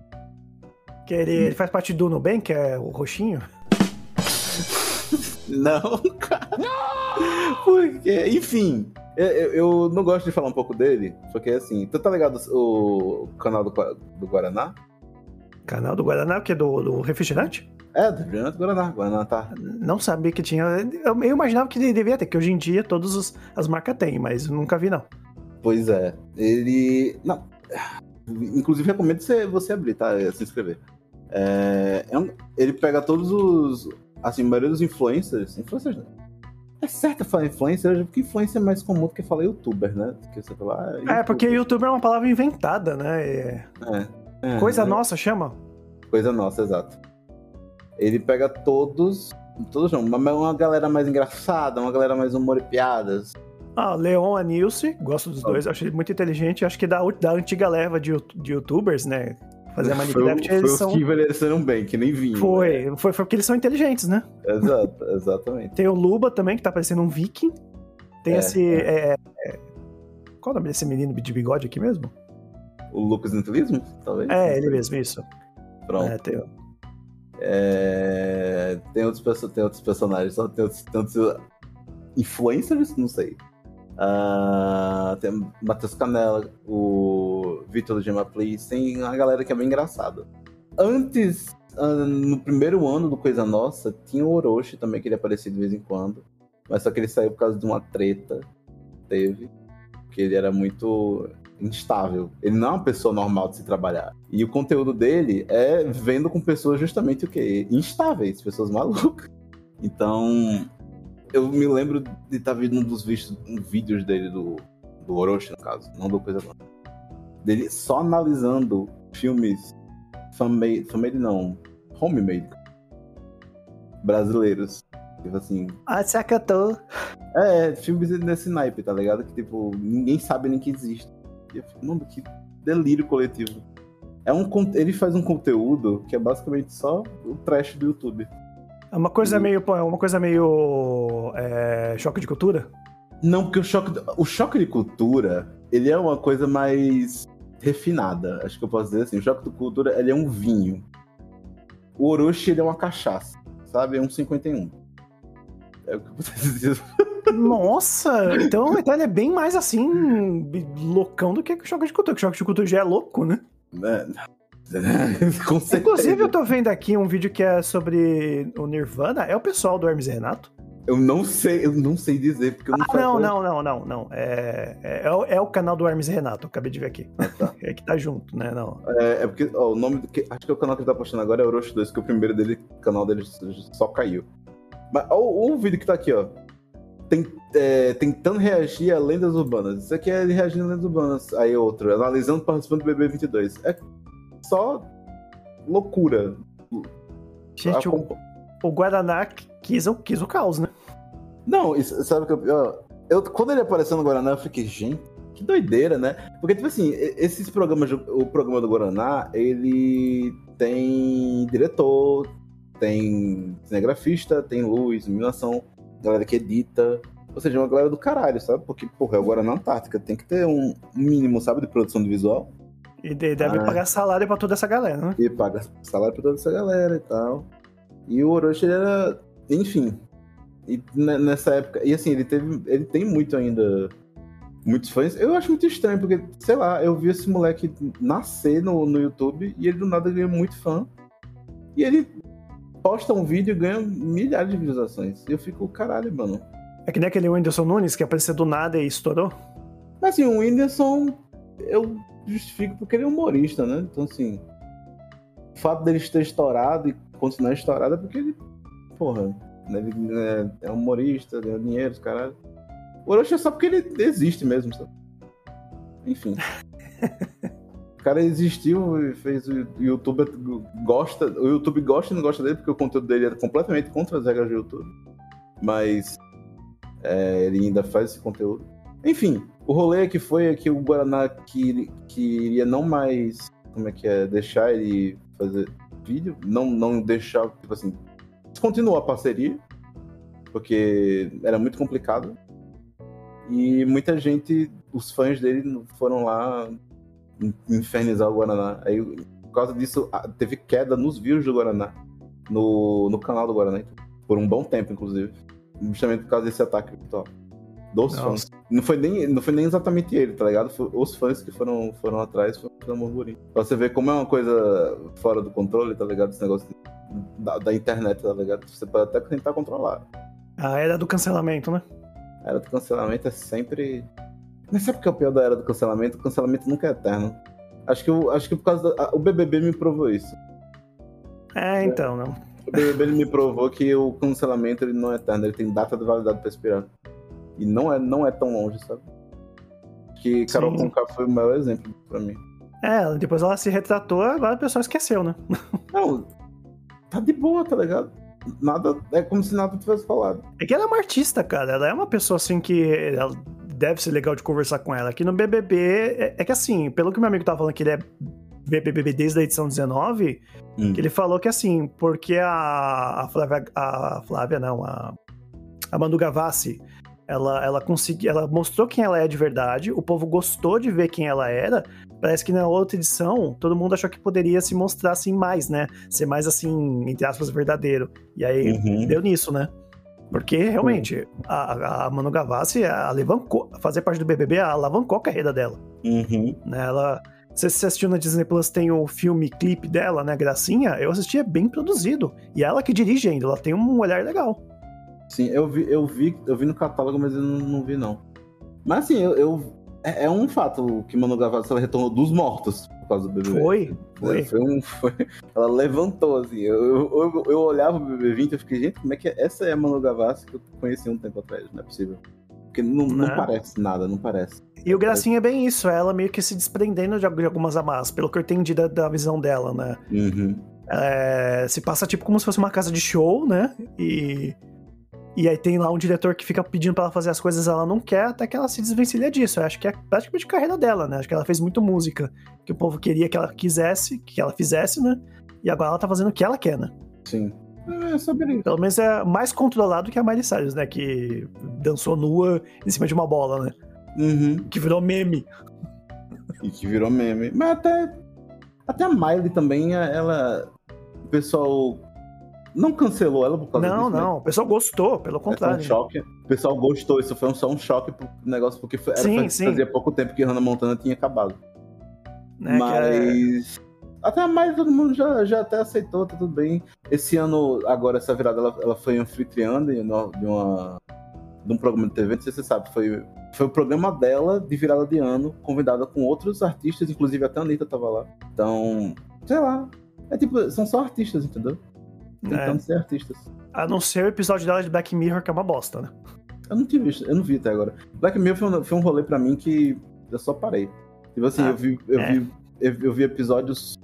Speaker 2: Que ele, ele faz parte do Nubank, que é o roxinho. [LAUGHS]
Speaker 1: Não, cara. Porque, enfim, eu, eu- não gosto de falar um pouco dele, porque assim, tu tá ligado o, canal do, do Guaraná?
Speaker 2: Canal do Guaraná, que é do, do refrigerante?
Speaker 1: É, do Renato Guaraná. Guaraná tá.
Speaker 2: Não sabia que tinha. Eu, eu imaginava que devia ter, que hoje em dia todas as marcas têm, mas nunca vi, não.
Speaker 1: Pois é. Ele. Não. Inclusive, recomendo você, você abrir, tá? Se inscrever. É, é um- ele pega todos os. Assim, a maioria dos influencers. Influencers não. É certo falar influencer, porque influencer é mais comum do que falar youtuber, né? Você fala, ah,
Speaker 2: É,
Speaker 1: youtuber.
Speaker 2: porque YouTube é uma palavra inventada, né? É-
Speaker 1: É, é,
Speaker 2: Coisa
Speaker 1: é.
Speaker 2: nossa chama.
Speaker 1: Coisa nossa, exato. Ele pega todos. Todos não, mas uma galera mais engraçada, uma galera mais humor e piadas.
Speaker 2: Ah, Leon, a Nilce, gosto dos dois, acho ele muito inteligente. Acho que da, da antiga leva de, de youtubers, né? Fazer
Speaker 1: foi,
Speaker 2: Minecraft,
Speaker 1: foi
Speaker 2: eles
Speaker 1: os
Speaker 2: são.
Speaker 1: que envelheceram bem, que nem vinho. né?
Speaker 2: Foi, foi, foi porque eles são inteligentes, né?
Speaker 1: Exato, exatamente.
Speaker 2: Tem o Luba também, que tá parecendo um viking. Tem
Speaker 1: É,
Speaker 2: esse. é, é, Qual o nome desse menino de bigode aqui mesmo?
Speaker 1: O Lucas Nutilismo, talvez?
Speaker 2: É, ele mesmo, isso.
Speaker 1: Pronto.
Speaker 2: É, tem...
Speaker 1: É, Tem, outros, tem outros personagens, tem outros, tem outros influencers? Não sei. Ah, tem Matheus Canela, o Vitor do Gema Please, tem uma galera que é bem engraçada. Antes, ah, no primeiro ano do Coisa Nossa, tinha o Orochi também, que ele aparecia de vez em quando. Mas só que ele saiu por causa de uma treta. Teve. Porque ele era muito instável. Ele não é uma pessoa normal de se trabalhar. E o conteúdo dele é vendo com pessoas justamente o quê? Instáveis, pessoas malucas. Então, eu me lembro de estar vendo um dos vistos, um vídeos dele do, do Orochi, no caso, não do Coisa Nova. Dele só analisando filmes fan-made, fan-made não, homemade, brasileiros. Tipo assim,
Speaker 2: Ah, se acatou.
Speaker 1: é, filmes nesse naipe, tá ligado? Que, tipo, ninguém sabe nem que existe. E fico, mano, que delírio coletivo. É um, ele faz um conteúdo que é basicamente só o trash do YouTube.
Speaker 2: É uma coisa
Speaker 1: Hum.
Speaker 2: meio. é uma coisa meio. é, choque de cultura?
Speaker 1: Não, porque o choque, o choque de cultura, ele é uma coisa mais refinada, acho que eu posso dizer assim. O choque de cultura, ele é um vinho. O Orochi, ele é uma cachaça, sabe? É um 51. É o que eu posso [LAUGHS] dizer.
Speaker 2: Nossa! Então, então ele é bem mais assim. loucão do que o choque de cultura. Que o choque de cultura já é louco, né? [LAUGHS]
Speaker 1: certeza.
Speaker 2: Inclusive, eu tô vendo aqui um vídeo que é sobre o Nirvana. É o pessoal do Hermes e Renato?
Speaker 1: Eu não sei, eu não sei dizer, porque eu não
Speaker 2: Ah, não, não, não, não, não. É, é, é o- é o canal do Hermes Renato, eu acabei de ver aqui.
Speaker 1: tá. [LAUGHS]
Speaker 2: É que tá junto, né? Não.
Speaker 1: É, é porque ó, o nome do que. Acho que o canal que ele tá postando agora é Orochi 2, que o primeiro dele, o canal dele só caiu. Mas ó, ó o vídeo que tá aqui, ó. Tem, é, tentando reagir a lendas urbanas. Isso aqui é reagindo a lendas urbanas. Aí outro, analisando participando do BB22. É só loucura.
Speaker 2: Gente, o,
Speaker 1: Acompa-
Speaker 2: o Guaraná quis, o- quis o caos, né?
Speaker 1: Não, isso- sabe o que eu, eu Quando ele apareceu no Guaraná, eu fiquei, gente, que doideira, né? Porque, tipo assim, esses programas, o programa do Guaraná, ele tem diretor, tem cinegrafista, tem luz, iluminação, galera que edita. Ou seja, uma galera do caralho, sabe? Porque, porra, é o Guaraná Antártica, tem que ter um mínimo, sabe, de produção de visual.
Speaker 2: E deve ah, pagar salário pra toda essa galera, né?
Speaker 1: E paga salário pra toda essa galera e tal. E o Orochi, ele era. Enfim. E nessa época. E assim, ele teve. Ele tem muito ainda. Muitos fãs. Eu acho muito estranho, porque, sei lá, eu vi esse moleque nascer no, no YouTube e ele do nada ganha muito fã. E ele posta um vídeo e ganha milhares de visualizações. E eu fico, caralho, mano.
Speaker 2: É que nem aquele Whindersson Nunes que apareceu do nada e estourou?
Speaker 1: Mas assim, o Whindersson, eu justifico porque ele é humorista, né? Então, assim, o fato dele ter estourado e continuar estourado é porque ele, porra, né? ele é, é humorista, ganha dinheiro, os caralho. O Orochi é só porque ele existe mesmo, sabe? Enfim. [LAUGHS] o cara existiu e fez o YouTube gosta, o YouTube gosta e não gosta dele porque o conteúdo dele é completamente contra as regras do YouTube. Mas é, ele ainda faz esse conteúdo. Enfim, o rolê que foi que o Guaraná que, queria não mais, como é que é, deixar ele fazer vídeo, não, não deixar, tipo assim, descontinuou a parceria, porque era muito complicado. E muita gente, os fãs dele foram lá infernizar o Guaraná. Aí, por causa disso, teve queda nos views do Guaraná, no, no canal do Guaraná, por um bom tempo, inclusive justamente por causa desse ataque virtual. Dos Nossa. fãs. Não foi, nem, não foi nem exatamente ele, tá ligado? Foi os fãs que foram, foram atrás foram fazer burburinho. Pra você ver como é uma coisa fora do controle, tá ligado? Esse negócio da, da internet, tá ligado? Você pode até tentar controlar.
Speaker 2: A era do cancelamento, né?
Speaker 1: A era do cancelamento é sempre. Mas sabe o que é o pior da era do cancelamento? O cancelamento nunca é eterno. Acho que, eu, acho que por causa da, o BBB me provou isso.
Speaker 2: É, então, não.
Speaker 1: O BBB me provou que o cancelamento ele não é eterno, ele tem data de validade para expirar. E não é, não é tão longe, sabe? Que Carol Conká foi o maior exemplo para mim.
Speaker 2: É, depois ela se retratou, agora a pessoa esqueceu, né? [LAUGHS]
Speaker 1: Não, tá de boa, tá ligado? Nada, é como se nada tivesse falado.
Speaker 2: É que ela é uma artista, cara. Ela é uma pessoa assim que deve ser legal de conversar com ela. Aqui no BBB, é, é que assim, pelo que meu amigo tava falando que ele é BBB desde a edição 19, hum. que ele falou que assim, porque a, a Flávia, a Flávia não, a, a Manu Gavassi, ela, ela conseguiu, ela mostrou quem ela é de verdade, o povo gostou de ver quem ela era, parece que na outra edição, todo mundo achou que poderia se mostrar assim mais, né, ser mais assim, entre aspas, verdadeiro, e aí uhum. deu nisso, né. Porque realmente, a, a Manu Gavassi alavancou, fazer parte do BBB alavancou a carreira dela.
Speaker 1: Uhum.
Speaker 2: Né, ela, se você assistiu na Disney Plus, tem o filme clipe dela, né, Gracinha, eu assisti, é bem produzido. E ela que dirige ainda, ela tem um olhar legal.
Speaker 1: Sim, eu vi, eu vi, eu vi no catálogo, mas eu não, não vi, não. Mas assim, eu, eu é, é, um fato que Manu Gavassi ela retornou dos mortos por causa do BBB.
Speaker 2: Foi, foi.
Speaker 1: foi, um, foi ela levantou, assim. Eu, eu, eu, olhava o BBB 20 e eu fiquei, gente, como é que é? Essa é a Manu Gavassi que eu conheci um tempo atrás, não é possível. Porque não, não, não né? parece nada, não parece.
Speaker 2: E o Gracinha é bem isso, ela meio que se desprendendo de algumas amarras, pelo que eu entendi da, da visão dela, né?
Speaker 1: Uhum.
Speaker 2: É, se passa tipo como se fosse uma casa de show, né? E, e aí tem lá um diretor que fica pedindo para ela fazer as coisas ela não quer, até que ela se desvencilha disso. Eu acho que é praticamente a carreira dela, né? Acho que ela fez muito música, que o povo queria que ela quisesse, que ela fizesse, né? E agora ela tá fazendo o que ela quer, né?
Speaker 1: Sim. É, saberia.
Speaker 2: Pelo menos é mais controlado que a Miley Cyrus, né? Que dançou nua em cima de uma bola, né?
Speaker 1: Uhum.
Speaker 2: Que virou meme.
Speaker 1: E que virou meme. Mas até, até a Miley também, ela. O pessoal não cancelou ela por causa
Speaker 2: não,
Speaker 1: disso.
Speaker 2: Não, não. Né? O pessoal gostou, pelo contrário.
Speaker 1: É um choque. O pessoal gostou. Isso foi só um choque pro negócio, porque era, sim, fazia, sim. fazia pouco tempo que Hannah Montana tinha acabado. É, Mas. É... Até mais todo mundo já, já até aceitou, tá tudo bem. Esse ano, agora, essa virada, ela, ela foi anfitriã de, de, uma, de um programa de TV, não sei se você sabe, foi foi o programa dela de virada de ano, convidada com outros artistas, inclusive até a Anitta tava lá. Então, sei lá. É tipo, são só artistas, entendeu? Tentando é. ser artistas.
Speaker 2: A não ser o episódio dela de Black Mirror, que é uma bosta, né?
Speaker 1: Eu não tive visto, eu não vi até agora. Black Mirror foi um, foi um rolê pra mim que eu só parei. Tipo assim, ah, eu, vi, eu, é. vi, eu, eu, vi episódios.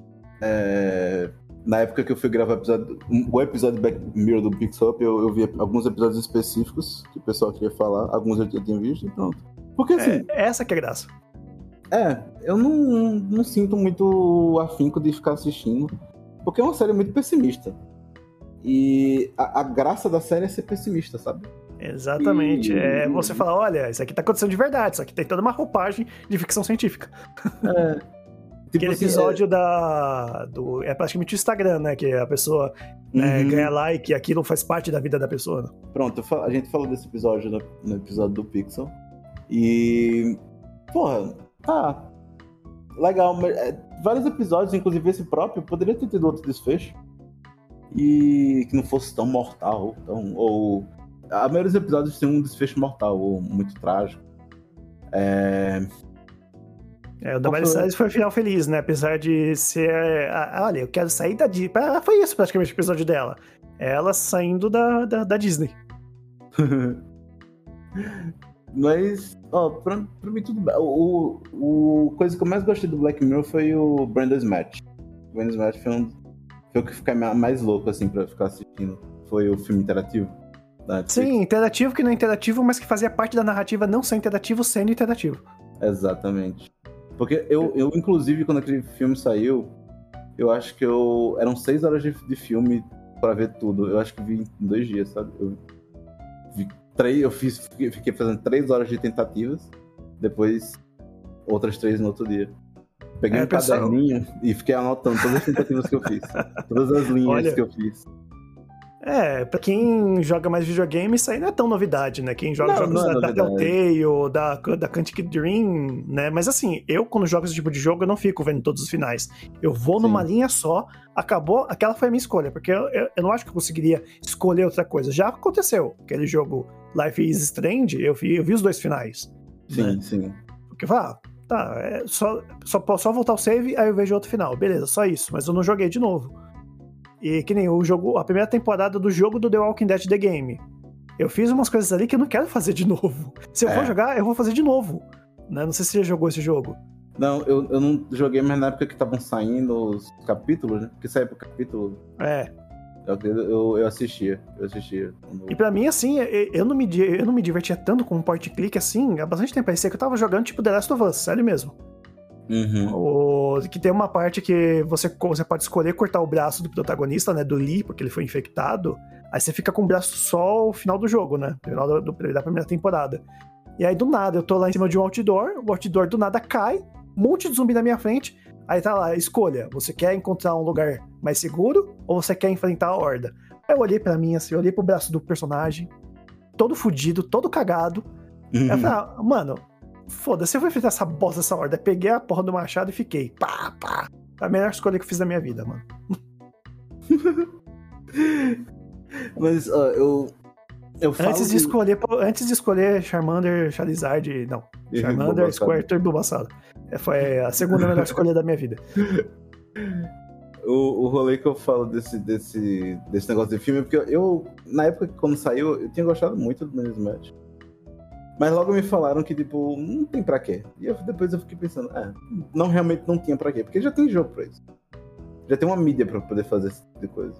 Speaker 1: É, na época que eu fui gravar episódio, o episódio Back Mirror do Pix Up, eu, eu vi alguns episódios específicos que o pessoal queria falar, alguns eu já tinha visto e pronto. Porque assim.
Speaker 2: É, essa que é a graça.
Speaker 1: É, eu não, não sinto muito afinco de ficar assistindo, porque é uma série muito pessimista. E a, a graça da série é ser pessimista, sabe?
Speaker 2: Exatamente. E... É você falar, olha, isso aqui tá acontecendo de verdade, isso aqui tem toda uma roupagem de ficção científica.
Speaker 1: É. [LAUGHS] Tipo
Speaker 2: Aquele
Speaker 1: assim,
Speaker 2: episódio da. Do, é praticamente o Instagram, né? Que a pessoa né,
Speaker 1: Uhum.
Speaker 2: ganha like e aquilo faz parte da vida da pessoa. né?
Speaker 1: Pronto, a gente falou desse episódio no, no episódio do Pixel. E. Porra, tá. Legal, mas é, vários episódios, inclusive esse próprio, poderia ter tido outro desfecho. E que não fosse tão mortal, tão. Ou. A maioria dos episódios tem um desfecho mortal, ou muito trágico. É.
Speaker 2: É, o da Miley
Speaker 1: foi?
Speaker 2: Um final feliz, né? Apesar de ser. ah, olha, eu quero sair da Disney. Ah, Foi isso praticamente o episódio dela. Ela saindo da, da, da Disney. [LAUGHS]
Speaker 1: Mas, ó, pra, pra mim tudo bem. O, o, o coisa que eu mais gostei do Black Mirror foi o Brandon's Match. O Brandon's Match foi, um, foi o que fiquei ma- mais louco, assim, pra ficar assistindo. Foi o filme interativo.
Speaker 2: Sim, interativo que não é interativo, mas que fazia parte da narrativa não ser interativo sendo interativo.
Speaker 1: Exatamente. Porque eu, eu, inclusive, quando aquele filme saiu, eu acho que eu. Eram seis horas de, de filme pra ver tudo. Eu acho que vi em dois dias, sabe? Eu vi três, eu fiz, fiquei, fiquei fazendo três horas de tentativas, depois outras três no outro dia. Peguei
Speaker 2: É,
Speaker 1: um
Speaker 2: pessoal-
Speaker 1: caderninho e fiquei anotando todas as tentativas que eu fiz. Todas as linhas
Speaker 2: Olha,
Speaker 1: que eu fiz.
Speaker 2: É, pra quem joga mais videogame, isso aí não é tão novidade, né? Quem joga
Speaker 1: Não,
Speaker 2: jogos
Speaker 1: não é
Speaker 2: da, da. Telltale, da, da Quantic Dream, né? Mas assim, eu quando jogo esse tipo de jogo, eu não fico vendo todos os finais. Eu vou numa
Speaker 1: Sim.
Speaker 2: linha só, acabou, aquela foi a minha escolha, porque eu, eu, eu não acho que eu conseguiria escolher outra coisa. Já aconteceu, aquele jogo Life is Strange, eu vi, eu vi os dois finais.
Speaker 1: Sim,
Speaker 2: né?
Speaker 1: sim.
Speaker 2: Porque, ah, tá, é só, só só voltar o save, aí eu vejo outro final. Beleza, só isso. Mas eu não joguei de novo. E que nem o jogo, a primeira temporada do jogo do The Walking Dead The Game. Eu fiz umas coisas ali que eu não quero fazer de novo. Se eu
Speaker 1: É.
Speaker 2: for jogar, eu vou fazer de novo. Né? Não sei se você já jogou esse jogo.
Speaker 1: Não, eu, eu não joguei mais na época que estavam saindo os capítulos, né? Porque saía pro capítulo.
Speaker 2: É.
Speaker 1: Eu, eu, eu assistia. Eu assistia.
Speaker 2: E pra mim, assim, eu não me, eu não me divertia tanto com um point click assim há bastante tempo. Parecia que eu tava jogando tipo The Last of Us, sério mesmo.
Speaker 1: Uhum.
Speaker 2: O, que tem uma parte que você, você pode escolher cortar o braço do protagonista, né? Do Lee, porque ele foi infectado. Aí você fica com o braço só o final do jogo, né? no Final do- da primeira temporada. E aí, do nada, eu tô lá em cima de um outdoor, o outdoor do nada cai, um monte de zumbi na minha frente. Aí tá lá, escolha, você quer encontrar um lugar mais seguro ou você quer enfrentar a horda? Aí eu olhei pra mim, assim, eu olhei pro braço do personagem, todo fudido, todo cagado. Aí eu falei, ah, mano, foda-se, eu vou enfrentar essa bosta dessa horda. Peguei a porra do machado e fiquei, pá, pá. A melhor escolha que eu fiz da minha vida, mano. [LAUGHS]
Speaker 1: Mas ó, eu. Eu falo
Speaker 2: Antes de
Speaker 1: que-
Speaker 2: escolher, antes de escolher Charmander, Charizard, não.
Speaker 1: E
Speaker 2: Charmander. Squirtle e Bulbasaur. É, Foi a segunda melhor escolha da minha vida. [LAUGHS]
Speaker 1: O, o rolê que eu falo desse, desse, desse negócio de filme é porque eu, na época que quando saiu, eu tinha gostado muito do Men's Match. Mas logo me falaram que, tipo, não tem pra quê. E eu, depois eu fiquei pensando, é, não, realmente não tinha pra quê. Porque já tem jogo pra isso. Já tem uma mídia pra poder fazer esse tipo de coisa.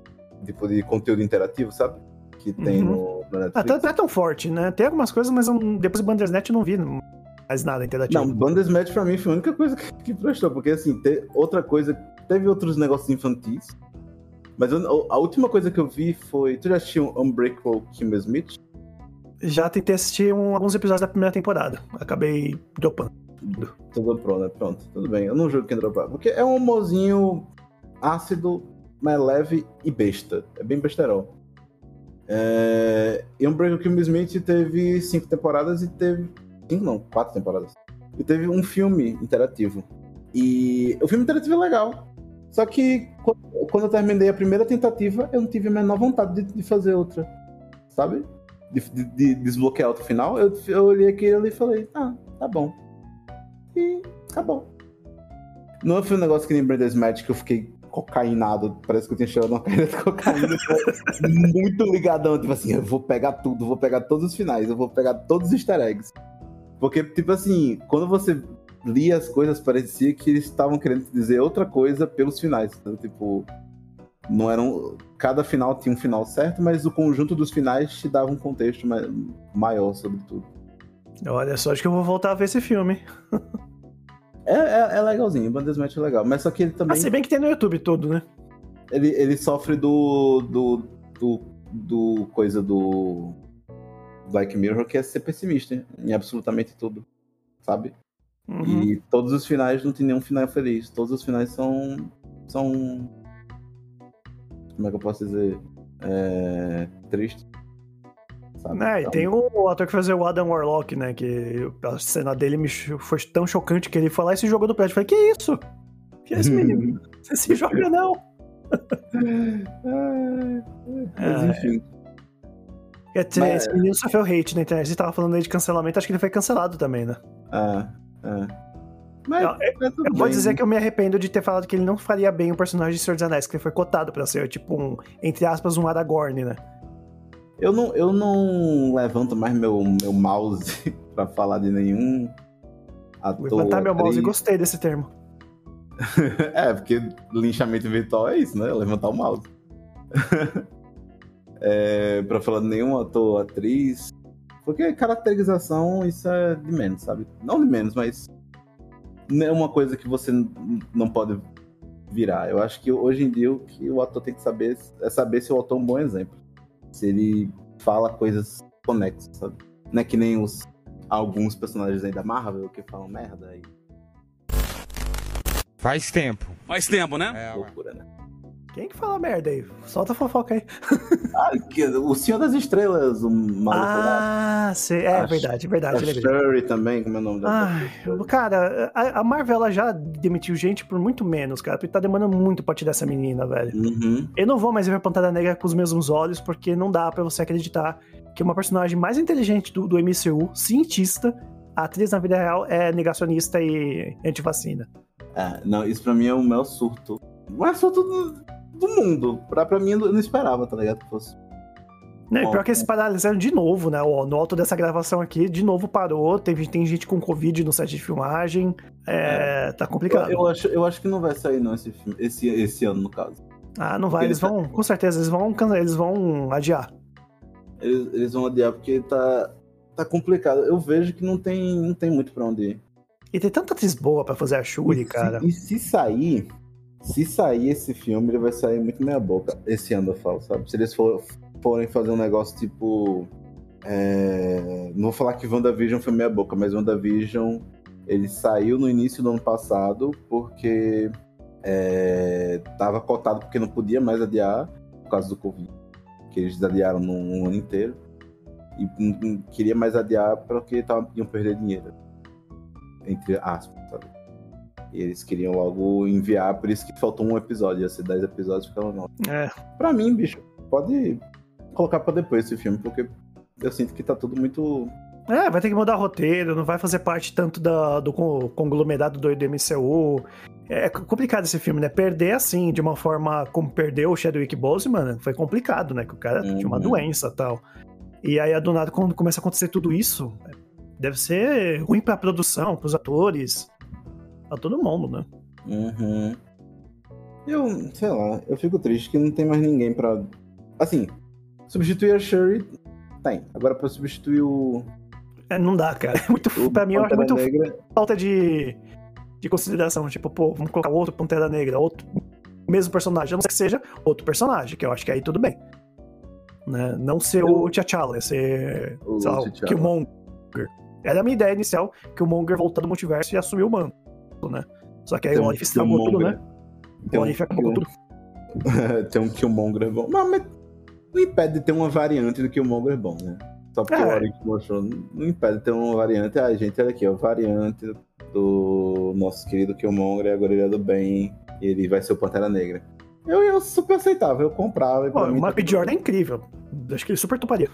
Speaker 1: Tipo de conteúdo interativo, sabe? Que tem
Speaker 2: Uhum.
Speaker 1: no, no
Speaker 2: Ah,
Speaker 1: Netflix.
Speaker 2: tá- não é tão forte, né? Tem algumas coisas, mas eu- depois do Bandersnärt eu não vi mais nada interativo.
Speaker 1: Não, Bandersnatch pra mim foi a única coisa que, que prestou, porque assim, te- outra coisa, teve outros negócios infantis, mas eu- a última coisa que eu vi foi, tu já assistiu Unbreakable Kimber Smith?
Speaker 2: Já tentei assistir um- alguns episódios da primeira temporada. Acabei dropando.
Speaker 1: Tudo pronto, né? Pronto, tudo bem, eu não juro que dropar, porque é um humorzinho ácido, mas leve e besta, é bem besterol. É... E Unbreakable Kimber Smith teve cinco temporadas e teve, cinco não, quatro temporadas, e teve um filme interativo. E o filme interativo é legal. Só que quando eu terminei a primeira tentativa, eu não tive a menor vontade de, de fazer outra. Sabe? De, de- de desbloquear outro final. Eu, eu olhei aquilo e falei, ah, tá bom. E acabou. Não foi um negócio que nem Brenda's Match que eu fiquei cocainado. Parece que eu tinha cheirado uma caída de cocaína. [LAUGHS] muito ligadão. Tipo assim, eu vou pegar tudo, vou pegar todos os finais, eu vou pegar todos os easter eggs. Porque, tipo assim, quando você lia as coisas, parecia que eles estavam querendo dizer outra coisa pelos finais. Então, tipo, não eram. Cada final tinha um final certo, mas o conjunto dos finais te dava um contexto ma- maior sobre tudo.
Speaker 2: Olha só, acho que eu vou voltar a ver esse filme. [LAUGHS]
Speaker 1: É, é, é legalzinho, Bandersmatch é legal. Mas só que ele
Speaker 2: Ah,
Speaker 1: também.
Speaker 2: se bem que tem no YouTube tudo, né?
Speaker 1: ele, ele sofre do, do, do, do coisa do Black Mirror, que é ser pessimista em absolutamente tudo, sabe?
Speaker 2: Uhum.
Speaker 1: E todos os finais não tem nenhum final feliz. Todos os finais são. são. Como é que eu posso dizer? É. Triste. Sabe?
Speaker 2: É, e
Speaker 1: Então,
Speaker 2: tem o, ator que fazia o Adam Warlock, né? Que a cena dele me foi tão chocante que ele foi lá e se jogou no prédio. Eu falei, que isso? Que é esse [LAUGHS] menino? Você se joga não. [LAUGHS]
Speaker 1: Mas
Speaker 2: É.
Speaker 1: enfim.
Speaker 2: Esse,
Speaker 1: Mas-
Speaker 2: esse menino sofreu hate na internet. Você tava falando aí de cancelamento, acho que ele foi cancelado também, né?
Speaker 1: É, é. Mas
Speaker 2: Eu-
Speaker 1: é tudo
Speaker 2: Eu vou dizer que eu me arrependo de ter falado que ele não faria bem o personagem de Senhor dos Anéis, que ele foi cotado pra ser, tipo, um, entre aspas, um Aragorn, né?
Speaker 1: Eu não, eu não levanto mais meu, meu mouse [LAUGHS] pra falar de nenhum ator.
Speaker 2: Vou levantar meu mouse e gostei desse termo. [LAUGHS]
Speaker 1: é, porque linchamento virtual é isso, né? Levantar o mouse. [LAUGHS] é, pra falar de nenhum ator, atriz. Porque caracterização, isso é de menos, sabe? Não de menos, mas. Não é uma coisa que você não pode virar. Eu acho que hoje em dia o que o ator tem que saber é saber se o ator é um bom exemplo. Se ele fala coisas conexas, sabe? Não é que nem os alguns personagens aí da Marvel que falam merda e
Speaker 3: Faz tempo.
Speaker 4: Faz tempo, né?
Speaker 3: É,
Speaker 1: loucura, né?
Speaker 2: Quem que fala merda aí? Solta a fofoca aí. [LAUGHS]
Speaker 1: Ah, que- o Senhor das Estrelas, o maluco.
Speaker 2: Ah, sei. É
Speaker 1: A-
Speaker 2: verdade,
Speaker 1: A
Speaker 2: verdade. lembrei.
Speaker 1: Shuri também, como é o nome dela?
Speaker 2: Ai, cara, a, a Marvel ela já demitiu gente por muito menos, cara, porque tá demorando muito pra tirar essa menina, velho.
Speaker 1: Uhum.
Speaker 2: Eu não vou mais ver a Pantera Negra com os mesmos olhos, porque não dá pra você acreditar que uma personagem mais inteligente do, do MCU, cientista, a atriz na vida real é negacionista e antivacina.
Speaker 1: É, não, isso pra mim é o maior surto. O maior surto do, do mundo. Pra, pra mim, eu não esperava, tá ligado? Que fosse.
Speaker 2: Né?
Speaker 1: Bom,
Speaker 2: Pior que eles paralisaram de novo, né? No alto dessa gravação aqui, de novo parou. Teve, tem gente com Covid no set de filmagem. É, tá
Speaker 1: Eu,
Speaker 2: complicado.
Speaker 1: eu acho, eu acho que não vai sair, não, esse filme. Esse, esse ano, no caso.
Speaker 2: Ah, não vai.
Speaker 1: porque
Speaker 2: Eles
Speaker 1: ele
Speaker 2: vão, com certeza, eles vão, eles vão adiar.
Speaker 1: Eles, eles vão adiar porque tá, tá complicado. Eu vejo que não tem, não tem muito pra onde ir.
Speaker 2: E tem tanta atriz boa pra fazer a Shuri,
Speaker 1: E se-
Speaker 2: cara.
Speaker 1: E se sair, se sair esse filme, ele vai sair muito meia boca. Esse ano eu falo, sabe? Se eles for- forem fazer um negócio tipo. é, Não vou falar que WandaVision foi meia boca, mas WandaVision ele saiu no início do ano passado porque é, tava cotado porque não podia mais adiar por causa do Covid. Que eles adiaram num ano inteiro. E não- queria mais adiar porque tava, iam perder dinheiro. Entre aspas, sabe? E eles queriam logo enviar, por isso que faltou um episódio. Ia ser 10 episódios, ficava não.
Speaker 2: É.
Speaker 1: Pra mim, bicho, pode colocar pra depois esse filme, porque eu sinto que tá tudo muito.
Speaker 2: É, vai ter que mudar roteiro, não vai fazer parte tanto da- do con- conglomerado do, MCU. É complicado esse filme, né? Perder assim, de uma forma como perdeu o Chadwick Boseman, foi complicado, né? Que o cara tinha uma
Speaker 1: Uhum.
Speaker 2: doença e tal. E aí, do nada, quando começa a acontecer tudo isso, deve ser ruim pra produção, pros atores, pra todo mundo, né?
Speaker 1: Uhum. Eu, sei lá, eu fico triste que não tem mais ninguém pra. Assim, substituir a Shuri, tem. Agora pra substituir o.
Speaker 2: É, não dá, cara. É muito,
Speaker 1: o
Speaker 2: pra mim, eu acho muito
Speaker 1: Negra.
Speaker 2: falta de, de consideração. Tipo, pô, vamos colocar outro Pantera Negra, outro mesmo personagem, a não ser que seja outro personagem, que eu acho que aí tudo bem. Né? Não ser o T'Challa, ser
Speaker 1: O
Speaker 2: sei lá, o. Killmonger. Era a minha ideia inicial, que o Monger voltar do multiverso e assumir o manto, né? Só que aí
Speaker 1: Tem
Speaker 2: o Olif estragou tudo, né?
Speaker 1: Tem
Speaker 2: o
Speaker 1: um
Speaker 2: acabou tudo. [LAUGHS]
Speaker 1: tem um Killmonger bom. Mas, mas não impede de ter uma variante do Killmonger bom, né? Só porque
Speaker 2: É.
Speaker 1: o Oric mostrou, não impede de ter uma variante. Ah, gente, olha aqui, ó, variante do nosso querido Killmonger, agora ele é do bem, e ele vai ser o Pantera Negra. Eu, eu super aceitava, eu comprava.
Speaker 2: Pô, o
Speaker 1: tá tudo
Speaker 2: Jordan é incrível. Acho que ele super toparia.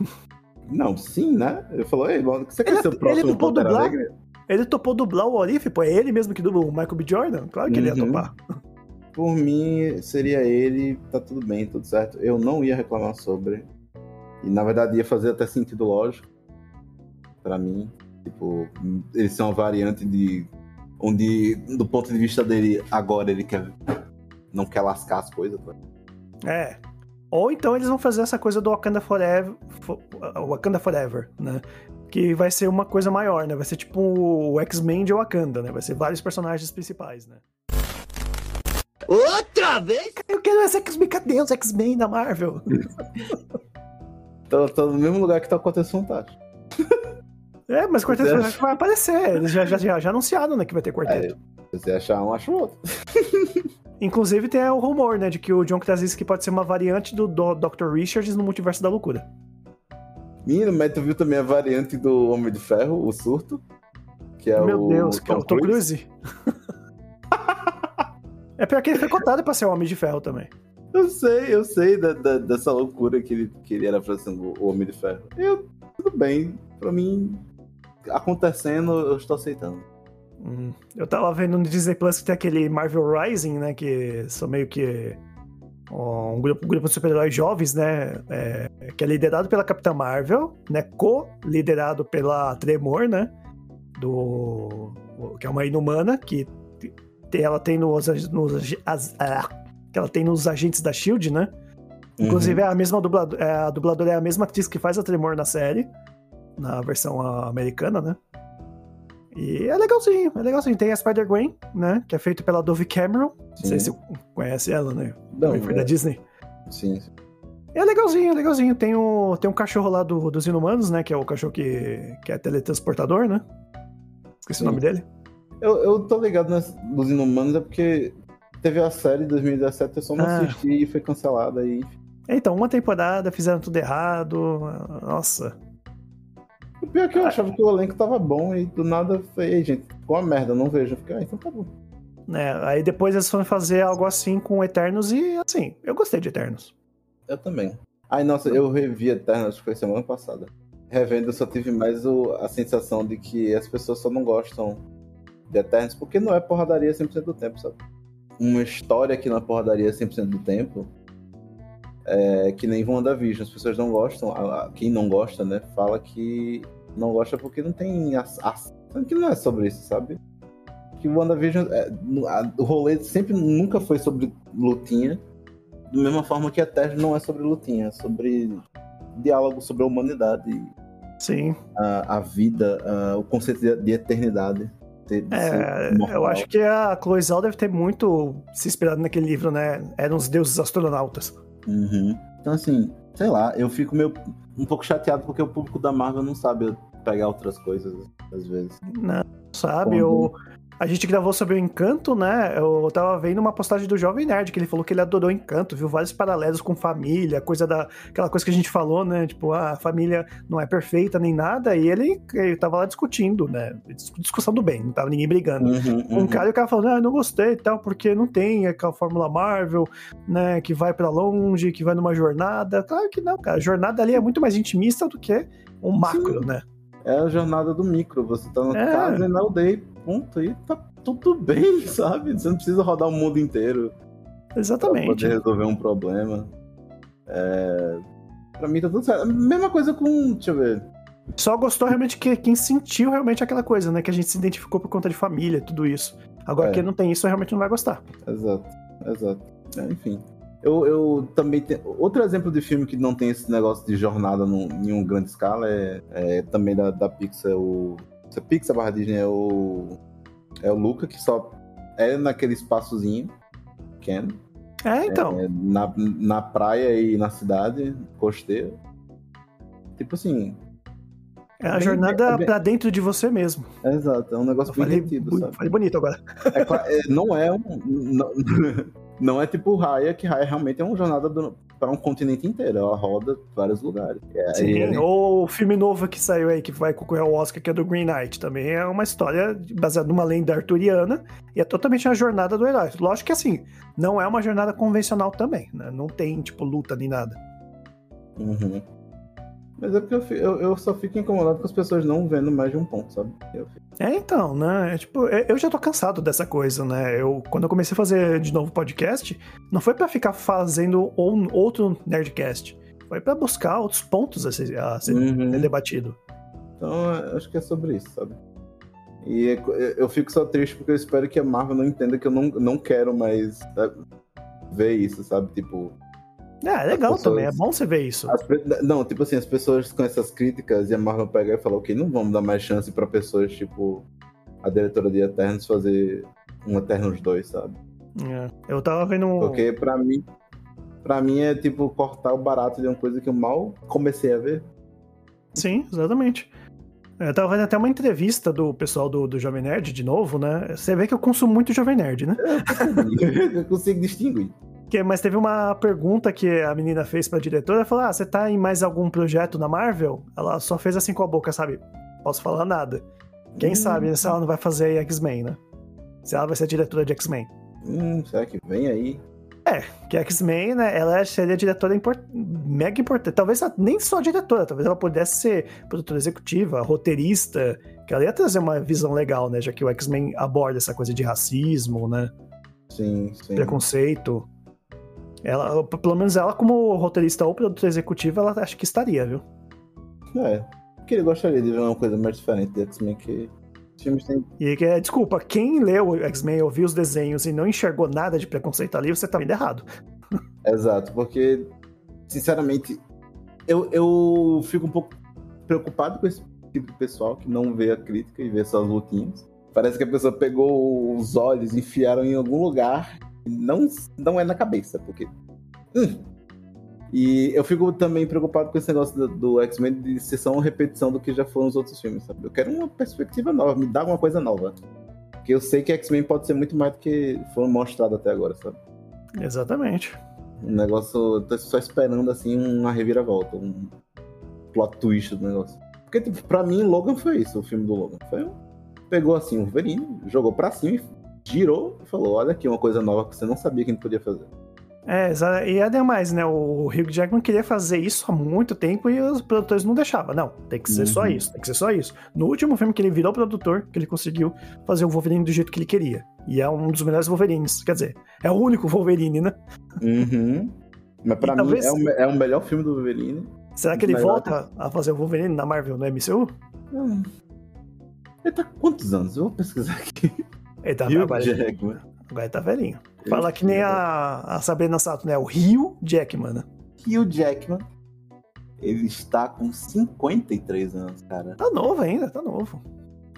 Speaker 1: Não, sim, né? Ele falou, ei, bom, você quer
Speaker 2: Ele-
Speaker 1: ser o
Speaker 2: ele
Speaker 1: próximo
Speaker 2: topou
Speaker 1: Pantera? Negra?
Speaker 2: Ele topou dublar o Olif, pô, é ele mesmo que dubla o Michael B. Jordan? Claro que ele ia
Speaker 1: Uhum.
Speaker 2: topar.
Speaker 1: Por mim, seria ele, tá tudo bem, tudo certo. Eu não ia reclamar sobre. E na verdade ia fazer até sentido lógico. Pra mim. Tipo, eles são uma variante de. Onde, do ponto de vista dele, agora ele quer. Não quer lascar as coisas. tá?
Speaker 2: É. Ou então eles vão fazer essa coisa do Wakanda Forever, fo- Wakanda Forever, né? Que vai ser uma coisa maior, né? Vai ser tipo o X-Men de Wakanda, né? Vai ser vários personagens principais, né?
Speaker 5: Outra vez?
Speaker 2: Eu quero esse X-Men, cadê os X-Men da Marvel? [LAUGHS]
Speaker 1: Tô, tô no mesmo lugar que tá com a Fantástico. [LAUGHS]
Speaker 2: É, mas Quarteto Fantástico vai aparecer. Eles já, já, já, já anunciaram, né, que vai ter quarteto.
Speaker 1: É, se você achar um, acha outro. [LAUGHS]
Speaker 2: Inclusive tem o rumor, né, de que o John Krasinski pode ser uma variante do, do Dr. Richards no Multiverso da Loucura.
Speaker 1: Menino, mas tu viu também a variante do Homem de Ferro, o surto?
Speaker 2: Que é Meu o Deus, que é o Tom Cruise? é pior que ele foi cotado pra ser o Homem de Ferro também.
Speaker 1: Eu sei, eu sei da, da, dessa loucura que ele, que ele era pra ser o Homem de Ferro. Eu, tudo bem. Pra mim, acontecendo, eu estou aceitando.
Speaker 2: Hum, eu tava vendo no Disney Plus que tem aquele Marvel Rising, né? Que são meio que um grupo, um grupo de super-heróis jovens, né? É, que é liderado pela Capitã Marvel, né? Co-liderado pela Tremor, né? Do. Que é uma inumana, que ela tem nos. nos as, ah, que ela tem nos agentes da Shield, né? Inclusive, uhum. é a mesma dubladora, é, a dubladora é a mesma atriz que faz a Tremor na série, na versão americana, né? E é legalzinho, é legalzinho. Tem a Spider-Gwen, né? Que é feito pela Dove Cameron. Sim. Não sei se você conhece ela, né?
Speaker 1: Não,
Speaker 2: foi é... da Disney.
Speaker 1: Sim.
Speaker 2: É legalzinho, é legalzinho. Tem, o, tem um cachorro lá do, dos Inumanos, né? Que é o cachorro que, que é teletransportador, né? Esqueci Sim. o nome dele.
Speaker 1: Eu, eu tô ligado nas, nos Inumanos, é porque teve a série de 2017, eu só não ah. assisti e foi cancelada aí.
Speaker 2: Então, uma temporada, fizeram tudo errado. Nossa.
Speaker 1: O pior é que eu achava que o elenco tava bom e do nada foi, gente, ficou uma merda, não vejo. Eu fiquei, ah, então tá bom.
Speaker 2: É, aí depois eles foram fazer algo assim com Eternos e assim, eu gostei de Eternos.
Speaker 1: Eu também. Ai, nossa, eu revi Eternos, acho que foi semana passada. Revendo, eu só tive mais o, a sensação de que as pessoas só não gostam de Eternos porque não é porradaria 100% do tempo, sabe? Uma história que não é porradaria 100% do tempo é, que nem WandaVision, as pessoas não gostam, a, a, quem não gosta, né, fala que não gosta porque não tem a, a, que não é sobre isso, sabe? Que WandaVision, é, a, o rolê sempre nunca foi sobre lutinha, da mesma forma que a Terra não é sobre lutinha, é sobre diálogo sobre a humanidade.
Speaker 2: Sim.
Speaker 1: A, a vida, o conceito de, de eternidade.
Speaker 2: De, de é, eu acho que a Chloe Zhao deve ter muito se inspirado naquele livro, né? Eram os deuses astronautas.
Speaker 1: Uhum. Então, assim, sei lá, eu fico meio um pouco chateado porque o público da Marvel não sabe pegar outras coisas, às vezes.
Speaker 2: Não, sabe? Eu, a gente gravou sobre o Encanto, né? Eu tava vendo uma postagem do Jovem Nerd que ele falou que ele adorou Encanto, viu vários paralelos com família, coisa da. aquela coisa que a gente falou, né? Tipo, a família não é perfeita nem nada, e ele, ele tava lá discutindo, né? Discussão do bem, não tava ninguém brigando. Uhum, uhum. Um cara e o cara falando, ah, não gostei e tal, porque não tem aquela Fórmula Marvel, né? Que vai para longe, que vai numa jornada. Claro que não, cara. A jornada ali é muito mais intimista do que um macro, Sim. né?
Speaker 1: É a jornada do micro. Você tá na é. casa e na aldeia ponto e tá tudo bem, [LAUGHS] sabe? Você não precisa rodar o mundo inteiro.
Speaker 2: Exatamente.
Speaker 1: Pra poder resolver um problema. É... Pra mim tá tudo certo. Mesma coisa com. Deixa eu ver.
Speaker 2: Só gostou realmente que quem sentiu realmente aquela coisa, né? Que a gente se identificou por conta de família, tudo isso. Agora, é. quem não tem isso realmente não vai gostar.
Speaker 1: Exato, exato. É, enfim. Eu, eu também tenho. Outro exemplo de filme que não tem esse negócio de jornada num, em uma grande escala é, é também da, da Pixar, o a Pixar barra Disney é o. É o Luca, que só é naquele espaçozinho pequeno.
Speaker 2: É, então.
Speaker 1: É, na, na praia e na cidade costeira. Tipo assim.
Speaker 2: É a bem, jornada é bem... pra dentro de você mesmo.
Speaker 1: exato, é um negócio
Speaker 2: bem
Speaker 1: falei, retido,
Speaker 2: sabe? Falei bonito agora.
Speaker 1: É, é, não é um. Não, [LAUGHS] não é tipo Raya, que Raya realmente é uma jornada do, para um continente inteiro. Ela roda vários lugares.
Speaker 2: É, Sim,
Speaker 1: ele...
Speaker 2: ou o filme novo que saiu aí, que vai concorrer ao Oscar, que é do Green Knight. Também é uma história baseada numa lenda arturiana e é totalmente a jornada do herói. Lógico que assim, não é uma jornada convencional também, né? Não tem, tipo, luta nem nada.
Speaker 1: Uhum. Mas é porque eu, eu, eu, só fico incomodado com as pessoas não vendo mais de um ponto, sabe?
Speaker 2: É, então, né? É, tipo, é, eu já tô cansado dessa coisa, né? Eu, quando eu comecei a fazer de novo podcast, não foi para ficar fazendo um, outro Nerdcast. Foi para buscar outros pontos a ser, a ser uhum. debatido.
Speaker 1: Então, acho que é sobre isso, sabe? E é, eu fico só triste porque eu espero que a Marvel não entenda que eu não, não quero mais sabe, ver isso, sabe? Tipo,
Speaker 2: é, é legal pessoas, também, é bom você ver isso.
Speaker 1: As, não, tipo assim, as pessoas com essas críticas e a Marvel pegar e falar, ok, não vamos dar mais chance pra pessoas, tipo, a diretora de Eternos fazer um Eternos 2, sabe?
Speaker 2: É, eu tava vendo.
Speaker 1: Porque pra mim, pra mim é tipo cortar o barato de uma coisa que eu mal comecei a ver.
Speaker 2: Sim, exatamente. Eu tava vendo até uma entrevista do pessoal do, do Jovem Nerd, de novo, né? Você vê que eu consumo muito Jovem Nerd, né? [LAUGHS]
Speaker 1: eu consigo distinguir.
Speaker 2: Que, mas teve uma pergunta que a menina fez pra diretora, falou, ah, você tá em mais algum projeto na Marvel? Ela só fez assim com a boca, sabe? Posso falar nada. Quem hum. sabe se ela não vai fazer X-Men, né? Se ela vai ser diretora de X-Men.
Speaker 1: Hum, será que vem aí?
Speaker 2: É, que X-Men, né, ela seria diretora import... mega importante. Talvez nem só diretora, talvez ela pudesse ser produtora executiva, roteirista, que ela ia trazer uma visão legal, né? Já que o X-Men aborda essa coisa de racismo, né?
Speaker 1: Sim, sim.
Speaker 2: Preconceito. Ela, pelo menos ela, como roteirista ou produtora executiva, ela acho que estaria, viu?
Speaker 1: É. Porque ele gostaria de ver uma coisa mais diferente de X-Men que têm.
Speaker 2: E que, desculpa, quem leu X-Men, ouviu os desenhos e não enxergou nada de preconceito ali, você tá vendo errado. [LAUGHS]
Speaker 1: Exato, porque, sinceramente, eu, eu fico um pouco preocupado com esse tipo de pessoal que não vê a crítica e vê só as lutinhas. Parece que a pessoa pegou os olhos e enfiaram em algum lugar. Não, não é na cabeça, porque. Hum, e eu fico também preocupado com esse negócio do, do X-Men de ser só uma repetição do que já foram os outros filmes, sabe? Eu quero uma perspectiva nova, me dá uma coisa nova. Porque eu sei que X-Men pode ser muito mais do que foram mostrado até agora, sabe?
Speaker 2: Exatamente.
Speaker 1: Um negócio, eu tô só esperando assim uma reviravolta, um plot twist do negócio. Porque, tipo, pra mim, Logan foi isso, o filme do Logan. Foi um... Pegou assim o Wolverine, jogou pra cima, girou e falou: Olha aqui uma coisa nova que você não sabia que a gente podia fazer.
Speaker 2: É, e ademais, né? O Hugh Jackman queria fazer isso há muito tempo e os produtores não deixavam. Não, tem que ser uhum. só isso, tem que ser só isso. No último filme que ele virou produtor, que ele conseguiu fazer o Wolverine do jeito que ele queria. E é um dos melhores Wolverines. Quer dizer, é o único Wolverine, né?
Speaker 1: Uhum. Mas pra e mim talvez... é, o, é o melhor filme do Wolverine.
Speaker 2: Será que ele volta que... a fazer o Wolverine na Marvel, no MCU?
Speaker 1: Hum. Ele tá com quantos anos? Eu vou pesquisar aqui.
Speaker 2: Ele tá Hugh Jackman. Agora ele tá velhinho. Fala que nem a, a Sabrina Sato, né? O Rio Jackman, né?
Speaker 1: Rio Jackman. Ele está com 53 anos, cara.
Speaker 2: Tá novo ainda, tá novo.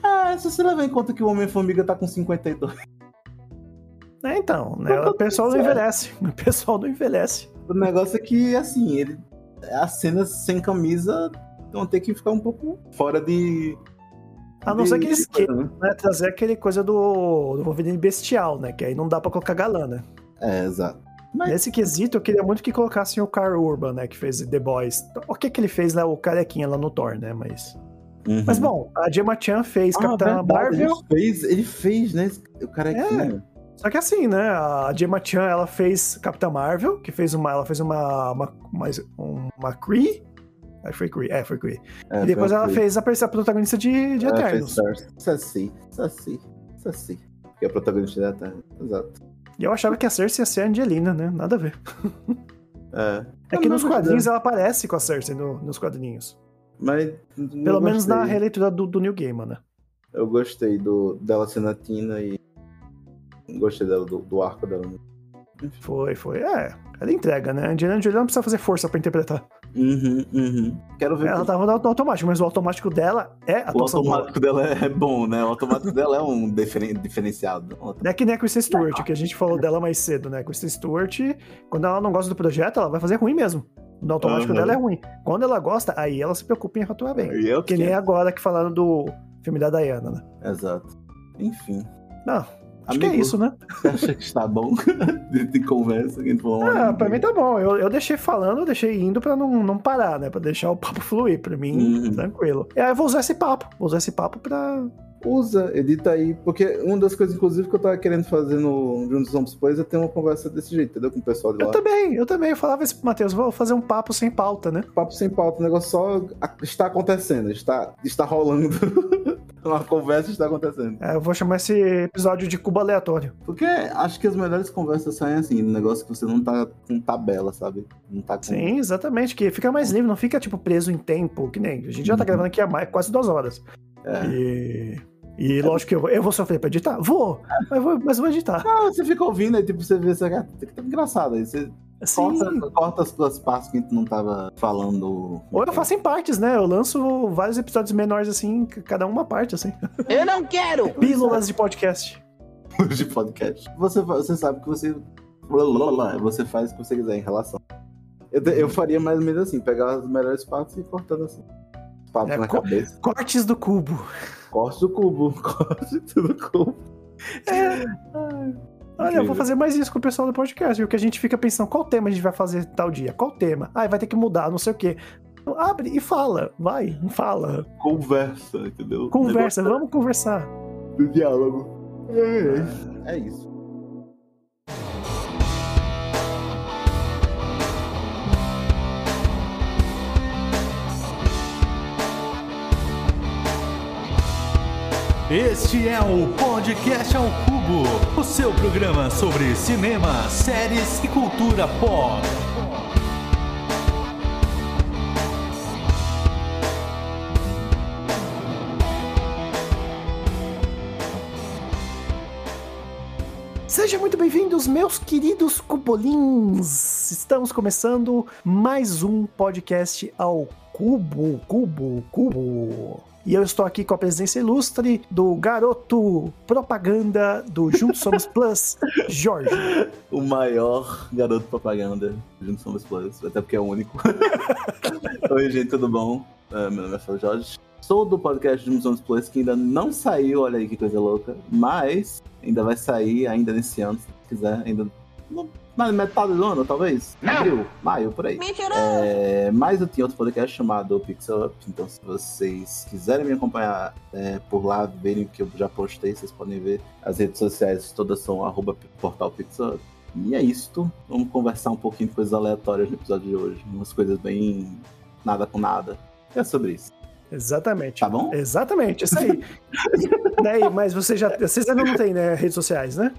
Speaker 1: Ah, se você levar em conta que o Homem-Formiga tá com 52.
Speaker 2: É, então, né? O pessoal não envelhece. [LAUGHS] O pessoal não envelhece.
Speaker 1: O negócio é que, assim, ele. As cenas sem camisa vão ter que ficar um pouco fora de,
Speaker 2: a não ser que eles queiram, né? Trazer aquele coisa do, do Wolverine bestial, né? Que aí não dá pra colocar galã, né?
Speaker 1: É, exato.
Speaker 2: Mas... Nesse quesito, eu queria muito que colocassem o Carl Urban, né? Que fez The Boys. O que que ele fez lá, o carequinha lá no Thor, né? Mas... Uhum. Mas bom, a Gemma Chan fez ah, Capitã Marvel.
Speaker 1: Ele fez, ele fez, né? O carequinha.
Speaker 2: É. Só que assim, né? A Gemma Chan, ela fez Capitã Marvel, que fez uma... Ela fez uma... Uma, uma, uma Kree, Aí foi Cree. É, foi Cree. É, e depois ela Cree. fez a, a protagonista de, de Eternos.
Speaker 1: Saci, Saci, Saci. Que é a protagonista de Eternos, exato.
Speaker 2: E eu achava que a Cersei ia ser a Angelina, né? Nada a ver. [LAUGHS]
Speaker 1: É.
Speaker 2: É que nos quadrinhos ela aparece com a Cersei no, nos quadrinhos.
Speaker 1: Mas.
Speaker 2: Pelo menos na releitura do, do New Gaiman, né?
Speaker 1: Eu gostei do, dela sendo a Tina e. Gostei dela, do, do arco dela.
Speaker 2: Foi, foi. É, ela entrega, né? A Angelina Jolie não precisa fazer força pra interpretar.
Speaker 1: Uhum, uhum. Quero ver.
Speaker 2: Ela tava no automático, mas o automático dela é
Speaker 1: O automático dela é bom, né? O automático dela é um diferen... diferenciado.
Speaker 2: Não é que nem a Kristen Stewart, que a gente falou dela mais cedo, né? A Kristen Stewart, quando ela não gosta do projeto, ela vai fazer ruim mesmo. No automático uhum. dela é ruim. Quando ela gosta, aí ela se preocupa em atuar bem. que, que nem agora que falaram do filme da Diana, né?
Speaker 1: Exato. Enfim.
Speaker 2: Não, Acho Amigo, que é isso, né?
Speaker 1: Você acha que está bom [LAUGHS] de conversa? Que
Speaker 2: falou, ah, pra mim tá bom. Eu, eu deixei falando, eu deixei indo pra não, não parar, né? Pra deixar o papo fluir. Pra mim, uhum. tranquilo. E aí eu vou usar esse papo. Vou usar esse papo pra.
Speaker 1: Usa, edita aí. Porque uma das coisas, inclusive, que eu tava querendo fazer no Juntos Homens Depois é ter uma conversa desse jeito, entendeu? Com o pessoal de lá.
Speaker 2: Eu também, eu também. Eu falava isso pro Matheus, vou fazer um papo sem pauta, né?
Speaker 1: Papo sem pauta, o negócio só está acontecendo, está, está rolando. [LAUGHS] Uma conversa está acontecendo.
Speaker 2: É, eu vou chamar esse episódio de Cuba aleatório.
Speaker 1: Porque acho que as melhores conversas saem assim, no negócio que você não tá com tabela, sabe? Não tá com...
Speaker 2: Sim, exatamente, que fica mais livre, não fica, tipo, preso em tempo, que nem. A gente já tá uhum. gravando aqui há mais, quase duas horas. É. E. E é. lógico que eu vou, eu vou sofrer pra editar? Vou, mas vou, mas vou editar.
Speaker 1: Ah, você fica ouvindo aí, tipo, você vê, você tá engraçado. Aí você Corta, corta, as tuas partes que tu não tava falando.
Speaker 2: Ou eu faço em partes, né? Eu lanço vários episódios menores, assim, cada uma parte, assim.
Speaker 3: Eu não quero! [LAUGHS]
Speaker 2: Pílulas de podcast.
Speaker 1: de podcast. Você, você sabe que você. Você faz o que você quiser em relação. Eu, eu faria mais ou menos assim, pegar as melhores partes e cortando assim. papo
Speaker 2: É,
Speaker 1: na
Speaker 2: co-
Speaker 1: cabeça.
Speaker 2: Cortes do cubo.
Speaker 1: Corte o cubo. [LAUGHS] Corte tudo cubo.
Speaker 2: É. Olha, eu vou
Speaker 1: Incrível.
Speaker 2: fazer mais isso com o pessoal do podcast, viu? Que a gente fica pensando, qual tema a gente vai fazer tal dia? Qual tema? Ah, vai ter que mudar, não sei o quê. Então, abre e fala, vai, fala.
Speaker 1: Conversa, entendeu?
Speaker 2: Conversa, vamos conversar.
Speaker 1: Do diálogo. É, é isso.
Speaker 3: Este é o Podcast ao Cubo, o seu programa sobre cinema, séries e cultura pop.
Speaker 2: Sejam muito bem-vindos, meus queridos cubolins! Estamos começando mais um podcast ao Cubo, Cubo, Cubo. E eu estou aqui com a presença ilustre do garoto propaganda do Juntos Somos Plus, [LAUGHS] Jorge.
Speaker 1: O maior garoto propaganda junto Somos Plus, até porque é o único. [LAUGHS] Oi, gente, tudo bom? É, meu nome é Fábio Jorge. Sou do podcast Juntos Somos Plus, que ainda não saiu, olha aí que coisa louca, mas ainda vai sair ainda nesse ano, se quiser, ainda no- na metade do ano, talvez. Abril, maio, por aí. É, mas eu tinha outro podcast chamado Pixel Up, então se vocês quiserem me acompanhar é, por lá, verem o que eu já postei, vocês podem ver. As redes sociais todas são arroba portal Pixel Up. E é isto. Vamos conversar um pouquinho de coisas aleatórias no episódio de hoje. Umas coisas bem nada com nada. É sobre isso.
Speaker 2: Exatamente.
Speaker 1: Tá bom?
Speaker 2: Exatamente, isso aí. Daí, [LAUGHS] mas você já, vocês ainda não têm, né, redes sociais, né?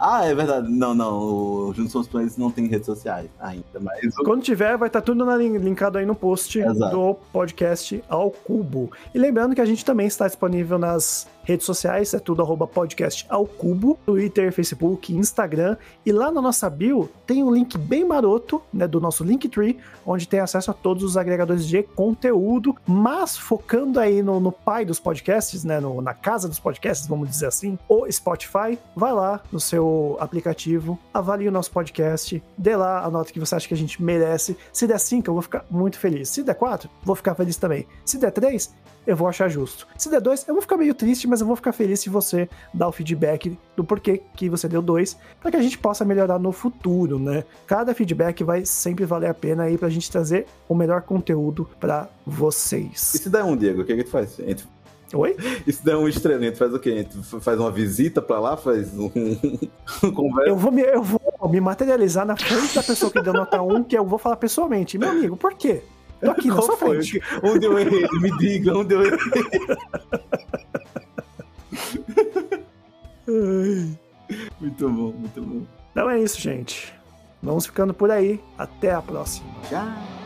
Speaker 1: Ah, é verdade. Não, não. O Juntos Somos Plays não tem redes sociais ainda, mas
Speaker 2: Quando tiver, vai estar tudo na lin- linkado aí no post
Speaker 1: Exato.
Speaker 2: do podcast ao cubo. E lembrando que a gente também está disponível nas redes sociais, é tudo arroba podcast ao cubo, Twitter, Facebook, Instagram. E lá na nossa bio tem um link bem maroto, né, do nosso Linktree, onde tem acesso a todos os agregadores de conteúdo, mas focando aí no, no pai dos podcasts, né, no- na casa dos podcasts, vamos dizer assim, o Spotify, vai lá no seu aplicativo, avalie o nosso podcast, dê lá a nota que você acha que a gente merece. Se der 5, eu vou ficar muito feliz. Se der 4, vou ficar feliz também. Se der 3, eu vou achar justo. Se der 2, eu vou ficar meio triste, mas eu vou ficar feliz se você dar o feedback do porquê que você deu 2, para que a gente possa melhorar no futuro, né? Cada feedback vai sempre valer a pena aí pra gente trazer o melhor conteúdo para
Speaker 1: E
Speaker 2: vocês.
Speaker 1: se der um, Diego, o que, que tu faz? Gente-
Speaker 2: Oi? [LAUGHS]
Speaker 1: E se der um estrelinho, tu faz o quê? Gente faz uma visita pra lá, faz um, [LAUGHS] um conversa.
Speaker 2: Eu vou, me, eu vou me materializar na frente da pessoa que deu nota 1, que eu vou falar pessoalmente. Meu amigo, por quê? Tô aqui na
Speaker 1: Qual
Speaker 2: sua
Speaker 1: foi?
Speaker 2: frente.
Speaker 1: Onde eu errei? Me diga onde eu errei. [LAUGHS] Muito bom, muito bom.
Speaker 2: Então é isso, gente. Vamos ficando por aí. Até a próxima.
Speaker 1: Tchau.